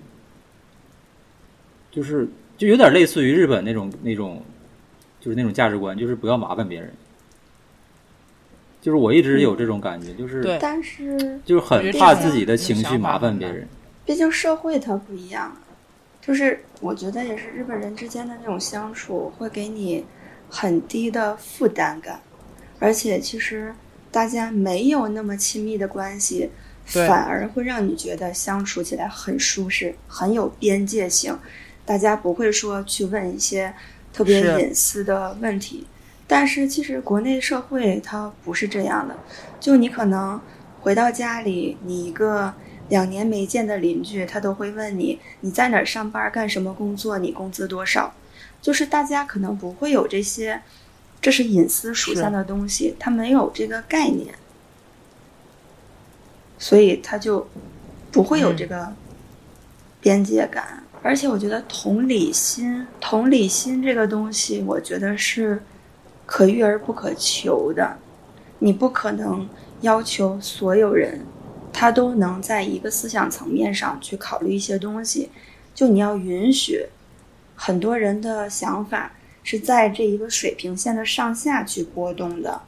就是就有点类似于日本那种那种，就是那种价值观，就是不要麻烦别人。就是我一直有这种感觉，就是对但是就是很怕自己的情绪麻烦别人。毕竟社会它不一样，就是我觉得也是日本人之间的那种相处会给你很低的负担感，而且其实大家没有那么亲密的关系，反而会让你觉得相处起来很舒适，很有边界性。大家不会说去问一些特别隐私的问题，但是其实国内社会它不是这样的，就你可能回到家里，你一个两年没见的邻居，他都会问你你在哪儿上班，干什么工作，你工资多少。就是大家可能不会有这些，这是隐私属性的东西，他没有这个概念，所以他就不会有这个边界感。而且我觉得同理心，同理心这个东西，我觉得是可遇而不可求的。你不可能要求所有人，他都能在一个思想层面上去考虑一些东西。就你要允许很多人的想法是在这一个水平线的上下去波动的。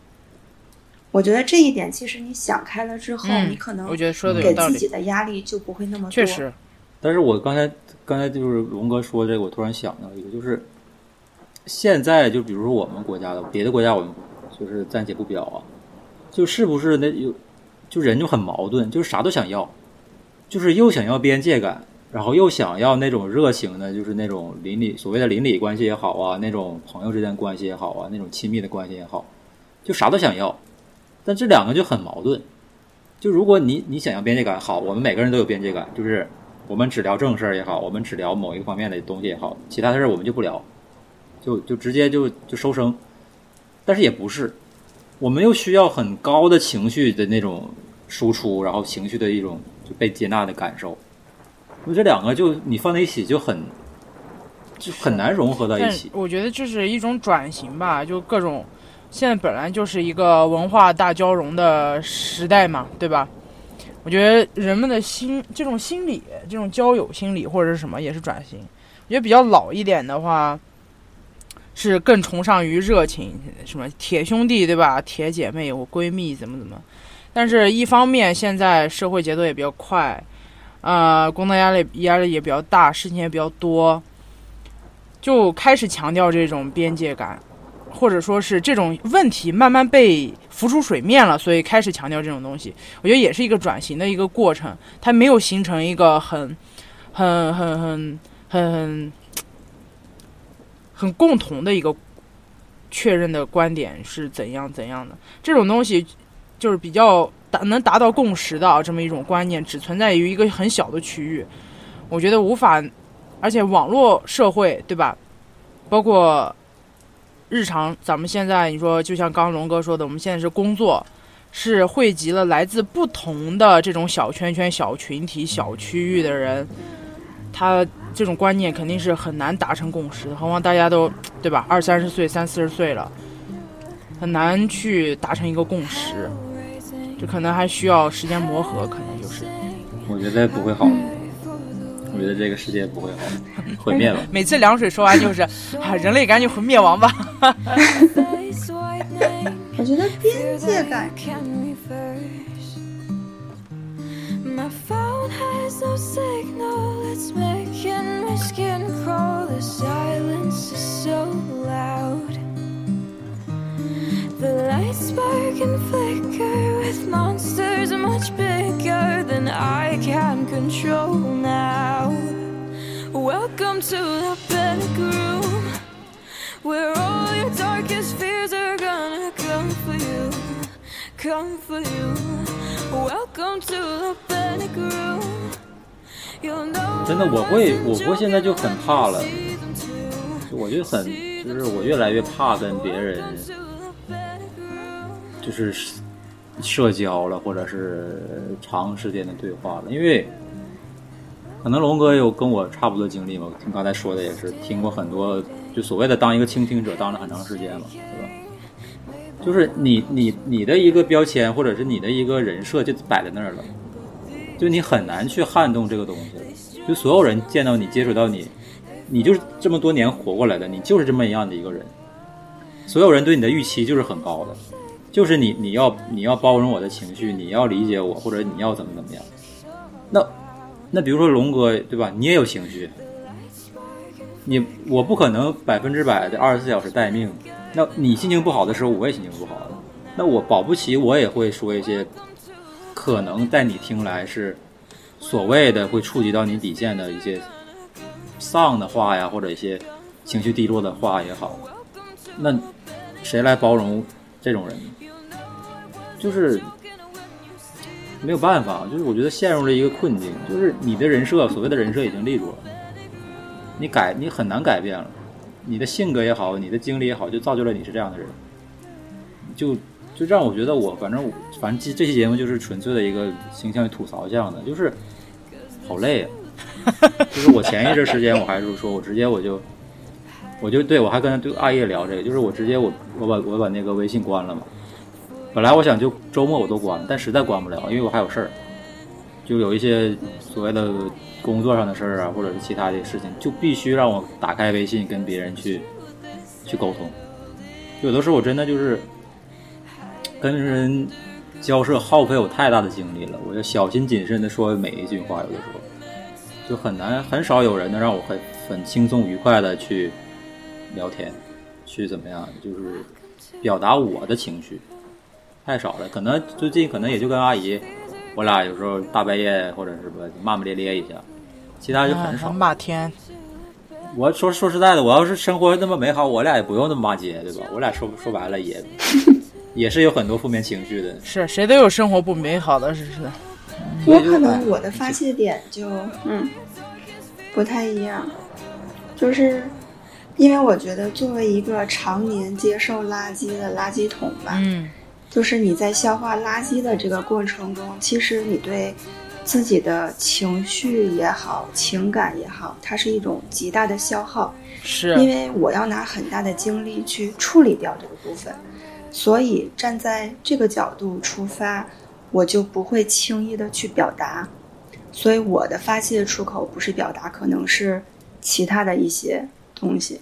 我觉得这一点，其实你想开了之后，嗯你可能我觉得说的有道理给自己，的压力就不会那么多。确实，但是我刚才刚才就是龙哥说这个，我突然想到一个，就是现在就比如说我们国家的，别的国家我们就是暂且不表啊，就是不是那有就人就很矛盾，就是啥都想要，就是又想要边界感，然后又想要那种热情的，就是那种邻里所谓的邻里关系也好啊，那种朋友之间关系也好啊，那种亲密的关系也好，就啥都想要，但这两个就很矛盾。就如果你你想要边界感，好，我们每个人都有边界感，就是我们只聊正事儿也好，我们只聊某一个方面的东西也好，其他的事儿我们就不聊，就就直接就就收声。但是也不是，我们又需要很高的情绪的那种输出，然后情绪的一种就被接纳的感受。我这两个就你放在一起就很就很难融合到一起。我觉得这是一种转型吧，就各种现在本来就是一个文化大交融的时代嘛，对吧？我觉得人们的心这种心理，这种交友心理或者是什么也是转型。我觉得比较老一点的话，是更崇尚于热情，什么铁兄弟对吧？铁姐妹，我闺蜜怎么怎么。但是，一方面现在社会节奏也比较快，呃，工作压力压力也比较大，事情也比较多，就开始强调这种边界感，或者说是这种问题慢慢被浮出水面了，所以开始强调这种东西。我觉得也是一个转型的一个过程，它没有形成一个很、很、很、很、很、很、共同的一个确认的观点是怎样怎样的。这种东西，就是比较达能达到共识的啊这么一种观念，只存在于一个很小的区域。我觉得无法，而且网络社会对吧？包括日常，咱们现在你说，就像刚龙哥说的，我们现在是工作，是汇集了来自不同的这种小圈圈、小群体、小区域的人，他这种观念肯定是很难达成共识。何况大家都对吧，二三十岁、三四十岁了，很难去达成一个共识，这可能还需要时间磨合，可能就是。我觉得不会好，我觉得这个世界不会，毁灭了。每次凉水说完就是，啊，人类赶紧毁灭亡吧。我觉得边界感 My phone has no signal, it's making my skin crawl. The silence is so loud. The lights spark and flicker with monsters much bigger than I can control now. Welcome to the panic room, where all your darkest fears are gonna come for you, come for you. Welcome to the panic room. You'll know 真的，我会，我会现在就很怕了，我就很，就是我越来越怕跟别人就是社交了，或者是长时间的对话了，因为可能龙哥有跟我差不多经历嘛，听刚才说的也是听过很多，就所谓的当一个倾听者当了很长时间嘛，对吧？就是你你你的一个标签或者是你的一个人设就摆在那儿了，就你很难去撼动这个东西。就所有人见到你接触到你，你就是这么多年活过来的，你就是这么一样的一个人。所有人对你的预期就是很高的，就是你你要你要包容我的情绪，你要理解我，或者你要怎么怎么样。那那比如说龙哥对吧？你也有情绪，你我不可能百分之百的二十四小时待命。那你心情不好的时候，我也心情不好的。那我保不齐我也会说一些可能在你听来是所谓的会触及到你底线的一些丧的话呀，或者一些情绪低落的话也好。那谁来包容这种人呢？就是没有办法，就是我觉得陷入了一个困境，就是你的人设，所谓的人设已经立住了，你改你很难改变了，你的性格也好，你的经历也好，就造就了你是这样的人，就就让我觉得我反正我反正这这期节目就是纯粹的一个倾向于吐槽向的，就是好累啊，就是我前一阵时间我还是说我直接我就我就对我还跟对阿叶聊这个，就是我直接我我把我把那个微信关了嘛。本来我想就周末我都关，但实在关不了，因为我还有事儿，就有一些所谓的工作上的事儿啊，或者是其他的事情，就必须让我打开微信跟别人去去沟通。有的时候我真的就是跟人交涉耗费我太大的精力了，我要小心谨慎的说每一句话，有的时候就很难，很少有人能让我很很轻松愉快的去聊天，去怎么样，就是表达我的情绪。太少了，可能最近可能也就跟阿姨，我俩有时候大半夜或者是吧骂骂咧咧一下，其他就很少。王霸天，我说说实在的，我要是生活那么美好，我俩也不用那么骂街，对吧？我俩说说白了也 也是有很多负面情绪的。是谁都有生活不美好的，是是。我可能我的发泄点就嗯不太一样，就是因为我觉得作为一个常年接受垃圾的垃圾桶吧，嗯就是你在消化垃圾的这个过程中，其实你对自己的情绪也好、情感也好，它是一种极大的消耗，是。因为我要拿很大的精力去处理掉这个部分，所以站在这个角度出发，我就不会轻易的去表达，所以我的发泄出口不是表达，可能是其他的一些东西，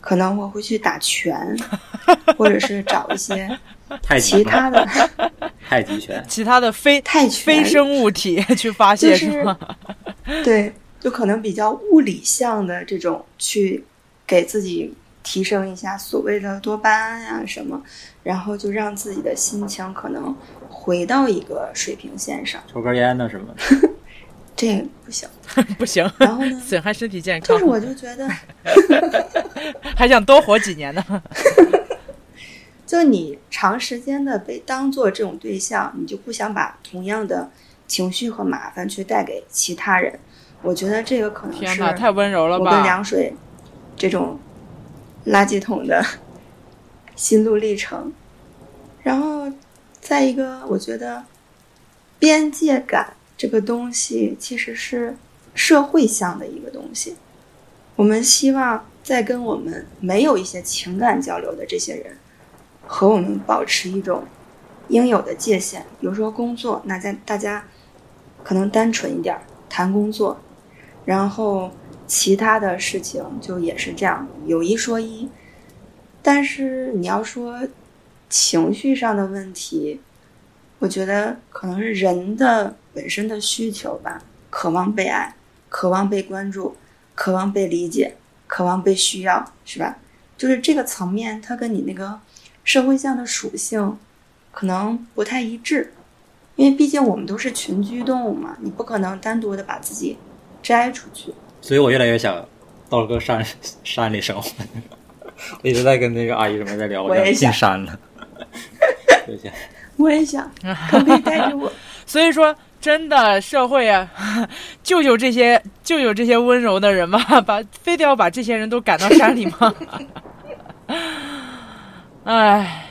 可能我会去打拳，或者是找一些太极其他的。太极拳，其他的非泰拳非生物体去发泄就是吗？对，就可能比较物理向的这种去给自己提升一下所谓的多巴胺呀、什么，然后就让自己的心情可能回到一个水平线上。抽根烟呢什么？这个不行。不行，然后呢，损害身体健康就是，我就觉得，还想多活几年呢。就你长时间的被当做这种对象，你就不想把同样的情绪和麻烦去带给其他人。我觉得这个可能是天哪，太温柔了吧我跟！凉水这种垃圾桶的心路历程。然后再一个，我觉得边界感这个东西其实是社会向的一个东西。我们希望在跟我们没有一些情感交流的这些人，和我们保持一种应有的界限。比如说工作，那在大家可能单纯一点谈工作，然后其他的事情就也是这样有一说一。但是你要说情绪上的问题，我觉得可能是人的本身的需求吧，渴望被爱，渴望被关注，渴望被理解，渴望被需要，是吧？就是这个层面，它跟你那个社会象的属性可能不太一致，因为毕竟我们都是群居动物嘛，你不可能单独的把自己摘出去。所以我越来越想到个山山里生活。我一直在跟那个阿姨什么在聊，我也想进山了。我也想，可不可以带着我？所以说，真的社会啊，救救这些救救这些温柔的人吧，把非得要把这些人都赶到山里吗？哎，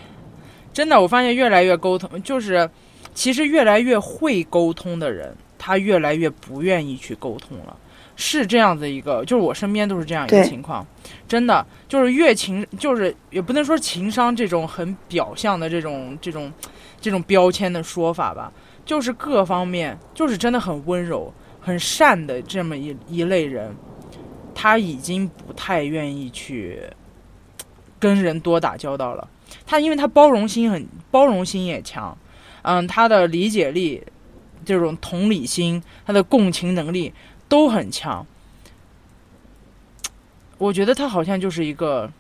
真的，我发现越来越沟通，就是其实越来越会沟通的人，他越来越不愿意去沟通了。是这样的一个，就是我身边都是这样一个情况，真的就是越情，就是也不能说情商这种很表象的这种这种这种标签的说法吧，就是各方面就是真的很温柔、很善的这么一一类人，他已经不太愿意去跟人多打交道了。他因为他包容心很包容心也强，嗯，他的理解力、这种同理心、他的共情能力都很强。我觉得他好像就是一个，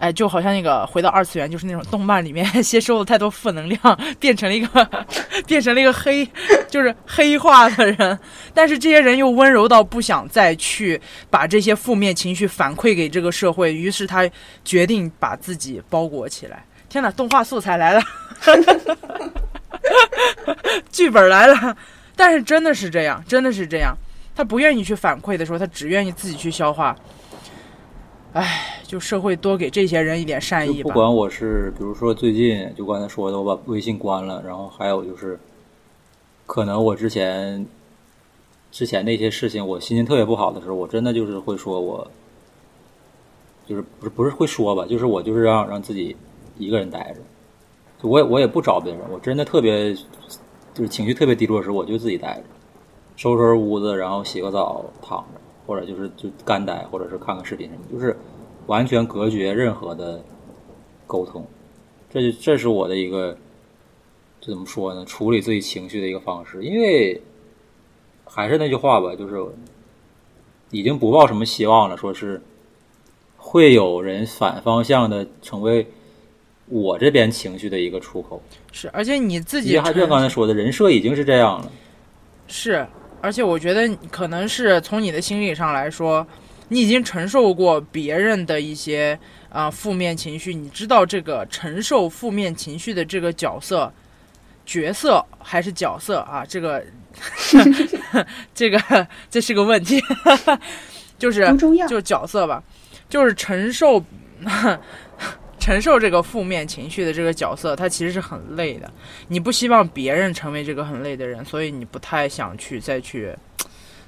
哎，就好像那个回到二次元，就是那种动漫里面 吸收了太多负能量，变成了一个 变成了一个黑，就是黑化的人。但是这些人又温柔到不想再去把这些负面情绪反馈给这个社会，于是他决定把自己包裹起来。天哪，动画素材来了，剧本来了，但是真的是这样，真的是这样。他不愿意去反馈的时候，他只愿意自己去消化。唉，就社会多给这些人一点善意吧。不管我是，比如说最近就刚才说的，我把微信关了，然后还有就是，可能我之前之前那些事情，我心情特别不好的时候，我真的就是会说我，就是不是不是会说吧，就是我就是让让自己一个人待着，就我也我也不找别人，我真的特别就是情绪特别低落的时候，我就自己待着，收拾收拾屋子，然后洗个澡躺着，或者就是就干呆，或者是看看视频什么，就是完全隔绝任何的沟通。这就这是我的一个，这怎么说呢？处理自己情绪的一个方式。因为还是那句话吧，就是已经不抱什么希望了，说是会有人反方向的成为我这边情绪的一个出口。是，而且你自己还就像刚才说的，人设已经是这样了。是，而且我觉得可能是从你的心理上来说，你已经承受过别人的一些啊、负面情绪，你知道这个承受负面情绪的这个角色、角色还是角色啊？这个 这个这是个问题，就是就是角色吧，就是承受承受这个负面情绪的这个角色，他其实是很累的。你不希望别人成为这个很累的人，所以你不太想去再去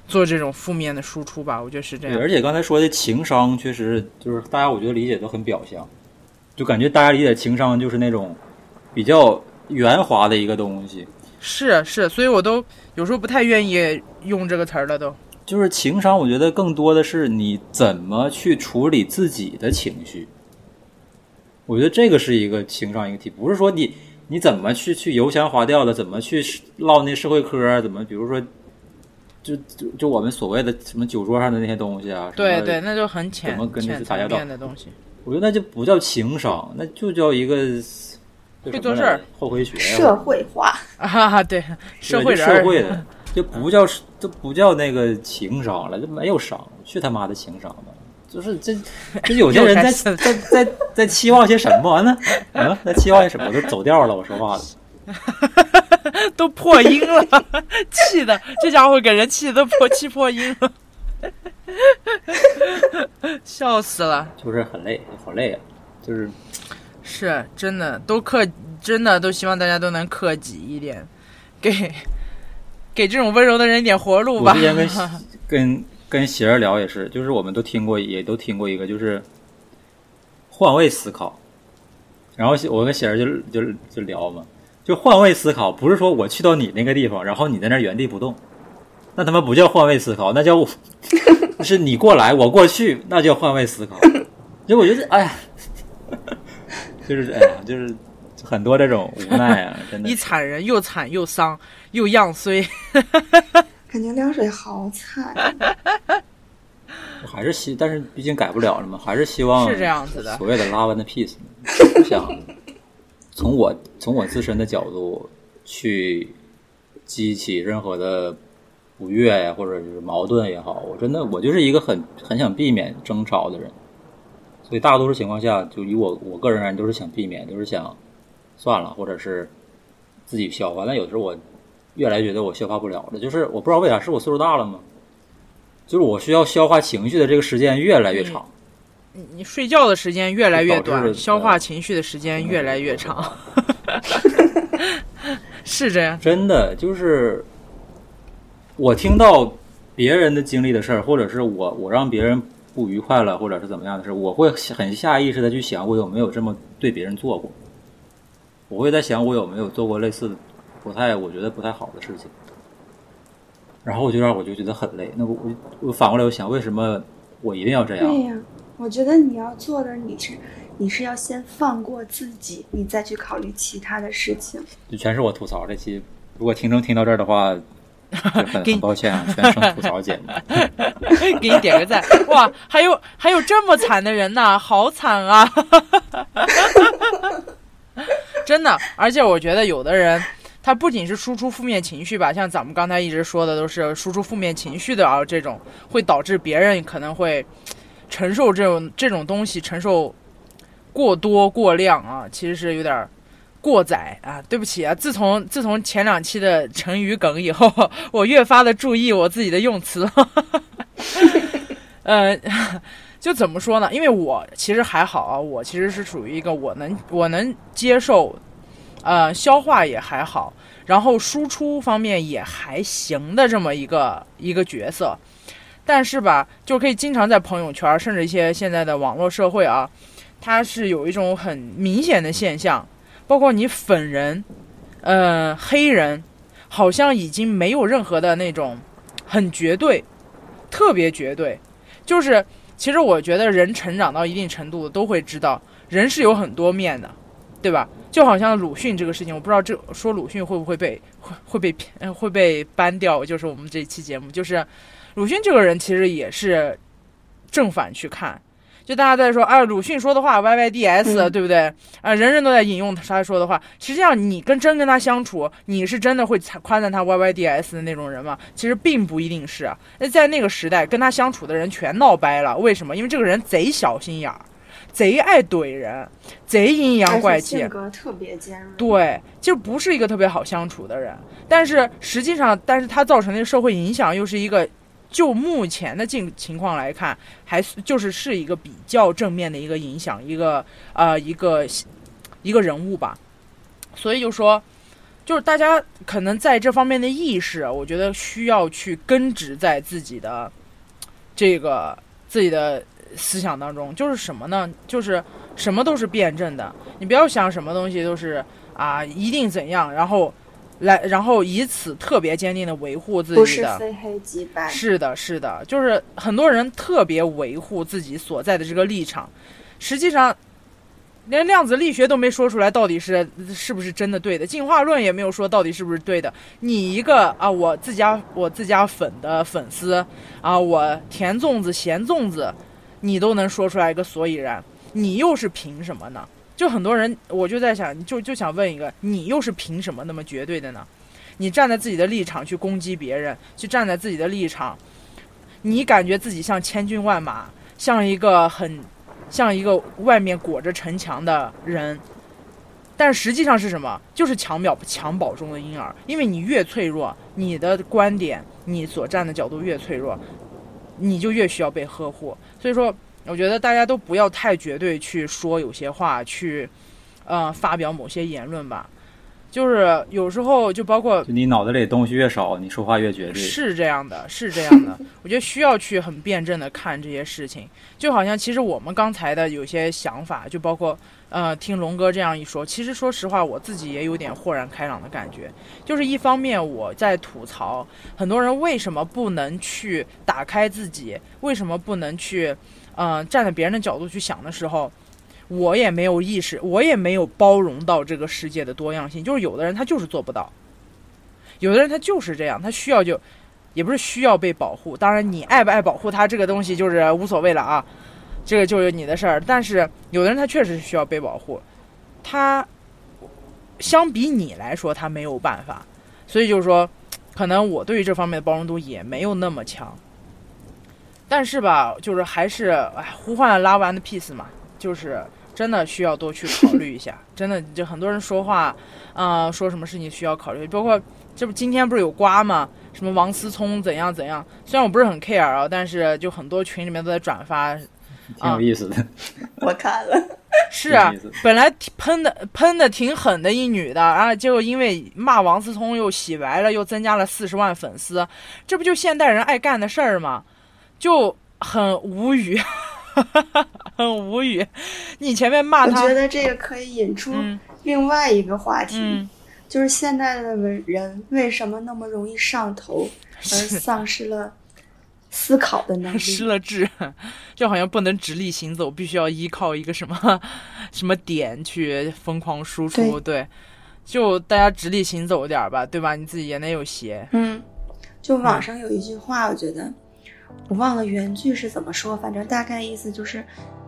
做这种负面的输出吧？我觉得是这对，样。而且刚才说的情商，确实就是大家我觉得理解都很表象，就感觉大家理解情商就是那种比较圆滑的一个东西。是是，所以我都有时候不太愿意用这个词儿了都。就是情商，我觉得更多的是你怎么去处理自己的情绪。我觉得这个是一个情商一个题，不是说你你怎么去去油腔滑调的，怎么去唠那社会嗑啊，怎么比如说，就就就我们所谓的什么酒桌上的那些东西啊，什么对对，那就很浅怎么跟浅层这打交道的东西。我觉得那就不叫情商，那就叫一个会做事儿，后回学社会化，啊哈哈，对，社会人社会的，就不叫就不叫那个情商了，就没有商，去他妈的情商吧！就是这 这有些人在在在在期望些什么呢？啊，在期望些什么？我都走调了，我说话了。都破音了，气的这家伙给人气的都破气破音了，笑死了。就是很累，好累啊！就是是真的，都克真的都希望大家都能克己一点，给给这种温柔的人一点活路吧我之。前跟跟跟喜儿聊也是，就是我们都听过，也都听过一个，就是换位思考。然后我跟喜儿就就就聊嘛，就换位思考，不是说我去到你那个地方，然后你在那原地不动，那他妈不叫换位思考，那叫我 是你过来，我过去，那叫换位思考。就我觉得，哎呀，就是哎呀，就是很多这种无奈啊，真的 一。惨人又惨又丧又样衰，感觉凉水好惨。还是希，但是毕竟改不了了嘛，还是希望是这样子的所谓的 love and peace，不 想从我从我自身的角度去激起任何的不悦呀，或者是矛盾也好，我真的我就是一个很很想避免争吵的人，所以大多数情况下，就以我我个人而言，都是想避免，都是想算了，或者是自己消化。但有时候我越来越觉得我消化不了了，就是我不知道为啥，是我岁数大了吗？就是我需要消化情绪的这个时间越来越长。你你睡觉的时间越来越短，消化情绪的时间越来越长，是这样。真的就是我听到别人的经历的事儿，或者是我我让别人不愉快了，或者是怎么样的事儿，我会很下意识的去想，我有没有这么对别人做过？我会在想，我有没有做过类似的不太我觉得不太好的事情。然后我就让我就觉得很累。那我我我反过来我想，为什么我一定要这样？对呀，我觉得你要做的，你是你是要先放过自己，你再去考虑其他的事情。就全是我吐槽这期。如果听众听到这儿的话，就很抱歉啊，全程吐槽节目。给你点个赞！哇，还有还有这么惨的人呐，好惨啊！真的，而且我觉得有的人，它不仅是输出负面情绪吧，像咱们刚才一直说的，都是输出负面情绪的啊，这种会导致别人可能会承受这种这种东西，承受过多过量啊，其实是有点过载啊。对不起啊，自从自从前两期的成语梗以后，我越发的注意我自己的用词。呃，就怎么说呢？因为我其实还好啊，我其实是属于一个我能我能接受，呃，消化也还好，然后输出方面也还行的这么一个一个角色。但是吧，就可以经常在朋友圈，甚至一些现在的网络社会啊，它是有一种很明显的现象，包括你粉人，呃，黑人，好像已经没有任何的那种很绝对，特别绝对。就是其实我觉得人成长到一定程度都会知道，人是有很多面的，对吧？就好像鲁迅这个事情，我不知道这说鲁迅会不会被会会被呃会被搬掉，就是我们这期节目，就是鲁迅这个人其实也是正反去看。就大家在说，啊，鲁迅说的话 Y Y D S，、嗯对不对？啊，人人都在引用他说的话。实际上，你跟真跟他相处，你是真的会夸赞他 Y Y D S 的那种人吗？其实并不一定是啊。那在那个时代，跟他相处的人全闹掰了。为什么？因为这个人贼小心眼儿，贼爱怼人，贼阴阳怪气性。格特别尖锐。对，就不是一个特别好相处的人。但是实际上，但是他造成的社会影响又是一个，就目前的境情况来看，还是就是是一个比较正面的一个影响，一个呃一个一个人物吧。所以就说，就是大家可能在这方面的意识，我觉得需要去根植在自己的这个自己的思想当中。就是什么呢？就是什么都是辩证的，你不要想什么东西都是啊一定怎样，然后来然后以此特别坚定的维护自己的。是非黑即白。是的，是的，就是很多人特别维护自己所在的这个立场，实际上连量子力学都没说出来到底是是不是真的对的，进化论也没有说到底是不是对的。你一个啊，我自家我自家粉的粉丝啊，我甜粽子咸粽子，你都能说出来一个所以然，你又是凭什么呢？就很多人，我就在想，就就想问一个，你又是凭什么那么绝对的呢？你站在自己的立场去攻击别人，去站在自己的立场，你感觉自己像千军万马，像一个很像一个外面裹着城墙的人，但实际上是什么？就是襁褓襁褓中的婴儿。因为你越脆弱，你的观点、你所站的角度越脆弱，你就越需要被呵护。所以说，我觉得大家都不要太绝对去说有些话，去呃发表某些言论吧。就是有时候就包括就你脑子里东西越少，你说话越绝对。是这样的，是这样的。我觉得需要去很辩证的看这些事情，就好像其实我们刚才的有些想法，就包括呃听龙哥这样一说，其实说实话，我自己也有点豁然开朗的感觉。就是一方面我在吐槽很多人为什么不能去打开自己，为什么不能去呃站在别人的角度去想的时候。我也没有意识，我也没有包容到这个世界的多样性。就是有的人他就是做不到，有的人他就是这样，他需要就，也不是需要被保护。当然，你爱不爱保护他这个东西就是无所谓了啊，这个就是你的事儿。但是有的人他确实需要被保护，他相比你来说他没有办法，所以就是说，可能我对于这方面的包容度也没有那么强。但是吧，就是还是哎，呼唤 love and peace 嘛，就是。真的需要多去考虑一下，真的就很多人说话，啊、说什么事情需要考虑，包括这不今天不是有瓜吗？什么王思聪怎样怎样？虽然我不是很 care 啊，但是就很多群里面都在转发，挺有意思的。我看了，是啊本来喷的喷的挺狠的一女的，然后结果因为骂王思聪又洗白了，又增加了四十万粉丝，这不就现代人爱干的事儿吗？就很无语，很无语。你前面骂他我觉，得这个可以引出嗯另外一个话题，嗯，就是现代的人为什么那么容易上头，而丧失了思考的能力。失了智，就好像不能直立行走，必须要依靠一个什么 什么点去疯狂输出。对，就大家直立行走点儿吧，对吧？你自己也得有鞋。嗯，就网上有一句话，我觉得我忘了原句是怎么说，反正大概意思就是，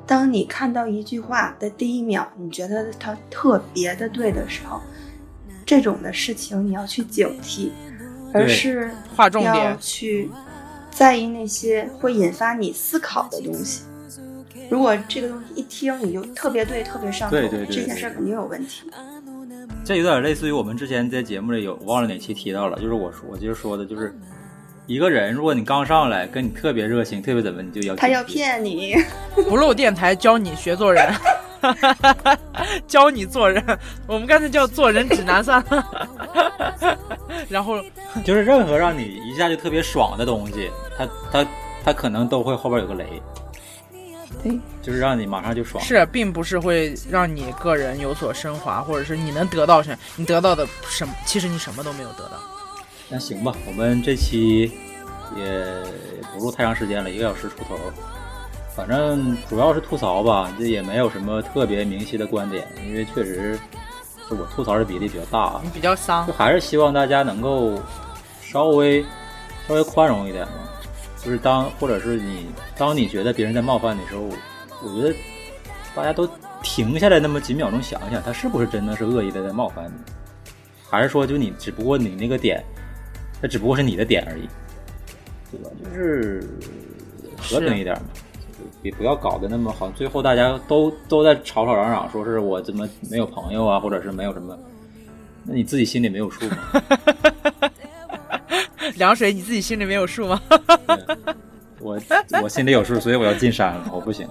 当你看到一句话的第一秒，你觉得它特别的对的时候，这种的事情你要去警惕，而是要划重点去在意那些会引发你思考的东西。如果这个东西一听你就特别对、特别上头，对对对这件事肯定有问题。这有点类似于我们之前在节目里有忘了哪期提到了，就是我说我就是说的，就是一个人，如果你刚上来跟你特别热情、特别怎么，你就要他要骗你，不漏电台教你学做人，教你做人，我们干脆叫做人指南算了。然后就是任何让你一下就特别爽的东西，它它它可能都会后边有个雷，对，就是让你马上就爽。是，并不是会让你个人有所升华，或者是你能得到什么，你得到的什么，其实你什么都没有得到。那行吧，我们这期也不录太长时间了，一个小时出头。反正主要是吐槽吧，这也没有什么特别明晰的观点，因为确实就我吐槽的比例比较大啊你。比较丧就，还是希望大家能够稍微稍微宽容一点嘛。就是当或者是你当你觉得别人在冒犯你的时候，我觉得大家都停下来那么几秒钟想一想，他是不是真的是恶意的在冒犯你，还是说就你只不过你那个点，他只不过是你的点而已，对吧？就是和平一点嘛。也不要搞得那么好，最后大家都都在吵吵嚷嚷，说是我怎么没有朋友啊，或者是没有什么，那你自己心里没有数吗？凉水你自己心里没有数吗？对我我心里有数，所以我要进山了，我不行。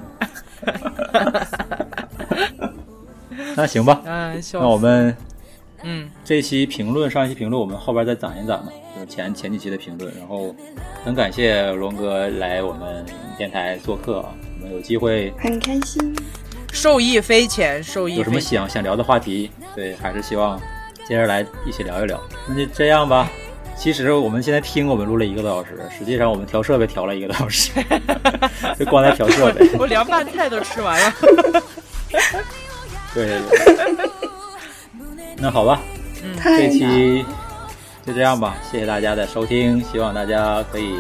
那行吧，嗯，那我们嗯，这期评论，上一期评论，我们后边再攒一攒吧，就是前前几期的评论。然后很感谢龙哥来我们电台做客啊，我们有机会很开心。受益匪浅，受益有什么。想想聊的话题，对，还是希望接着来一起聊一聊。那就这样吧。其实我们现在听我们录了一个多小时，实际上我们调设备调了一个多小时，就光在调设备。我凉拌菜都吃完了。对对对。那好吧，这太难了期就这样吧，谢谢大家的收听，希望大家可以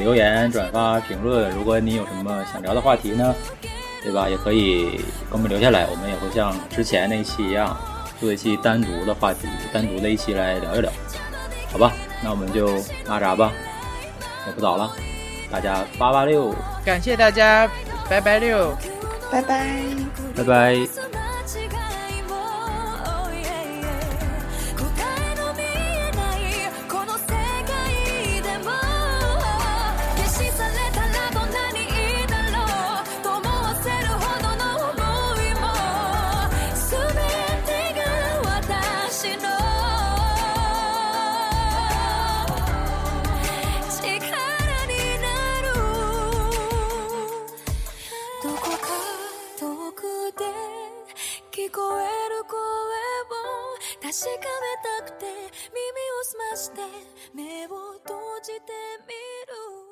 留言转发评论如果你有什么想聊的话题呢对吧？也可以给我们留下来我们也会像之前那一期一样做一期单独的话题单独的一期来聊一聊。好吧那我们就拉闸吧也不早了大家八八六。感谢大家拜拜六。拜拜。拜拜。めたくて耳を澄まして目を閉じてみる。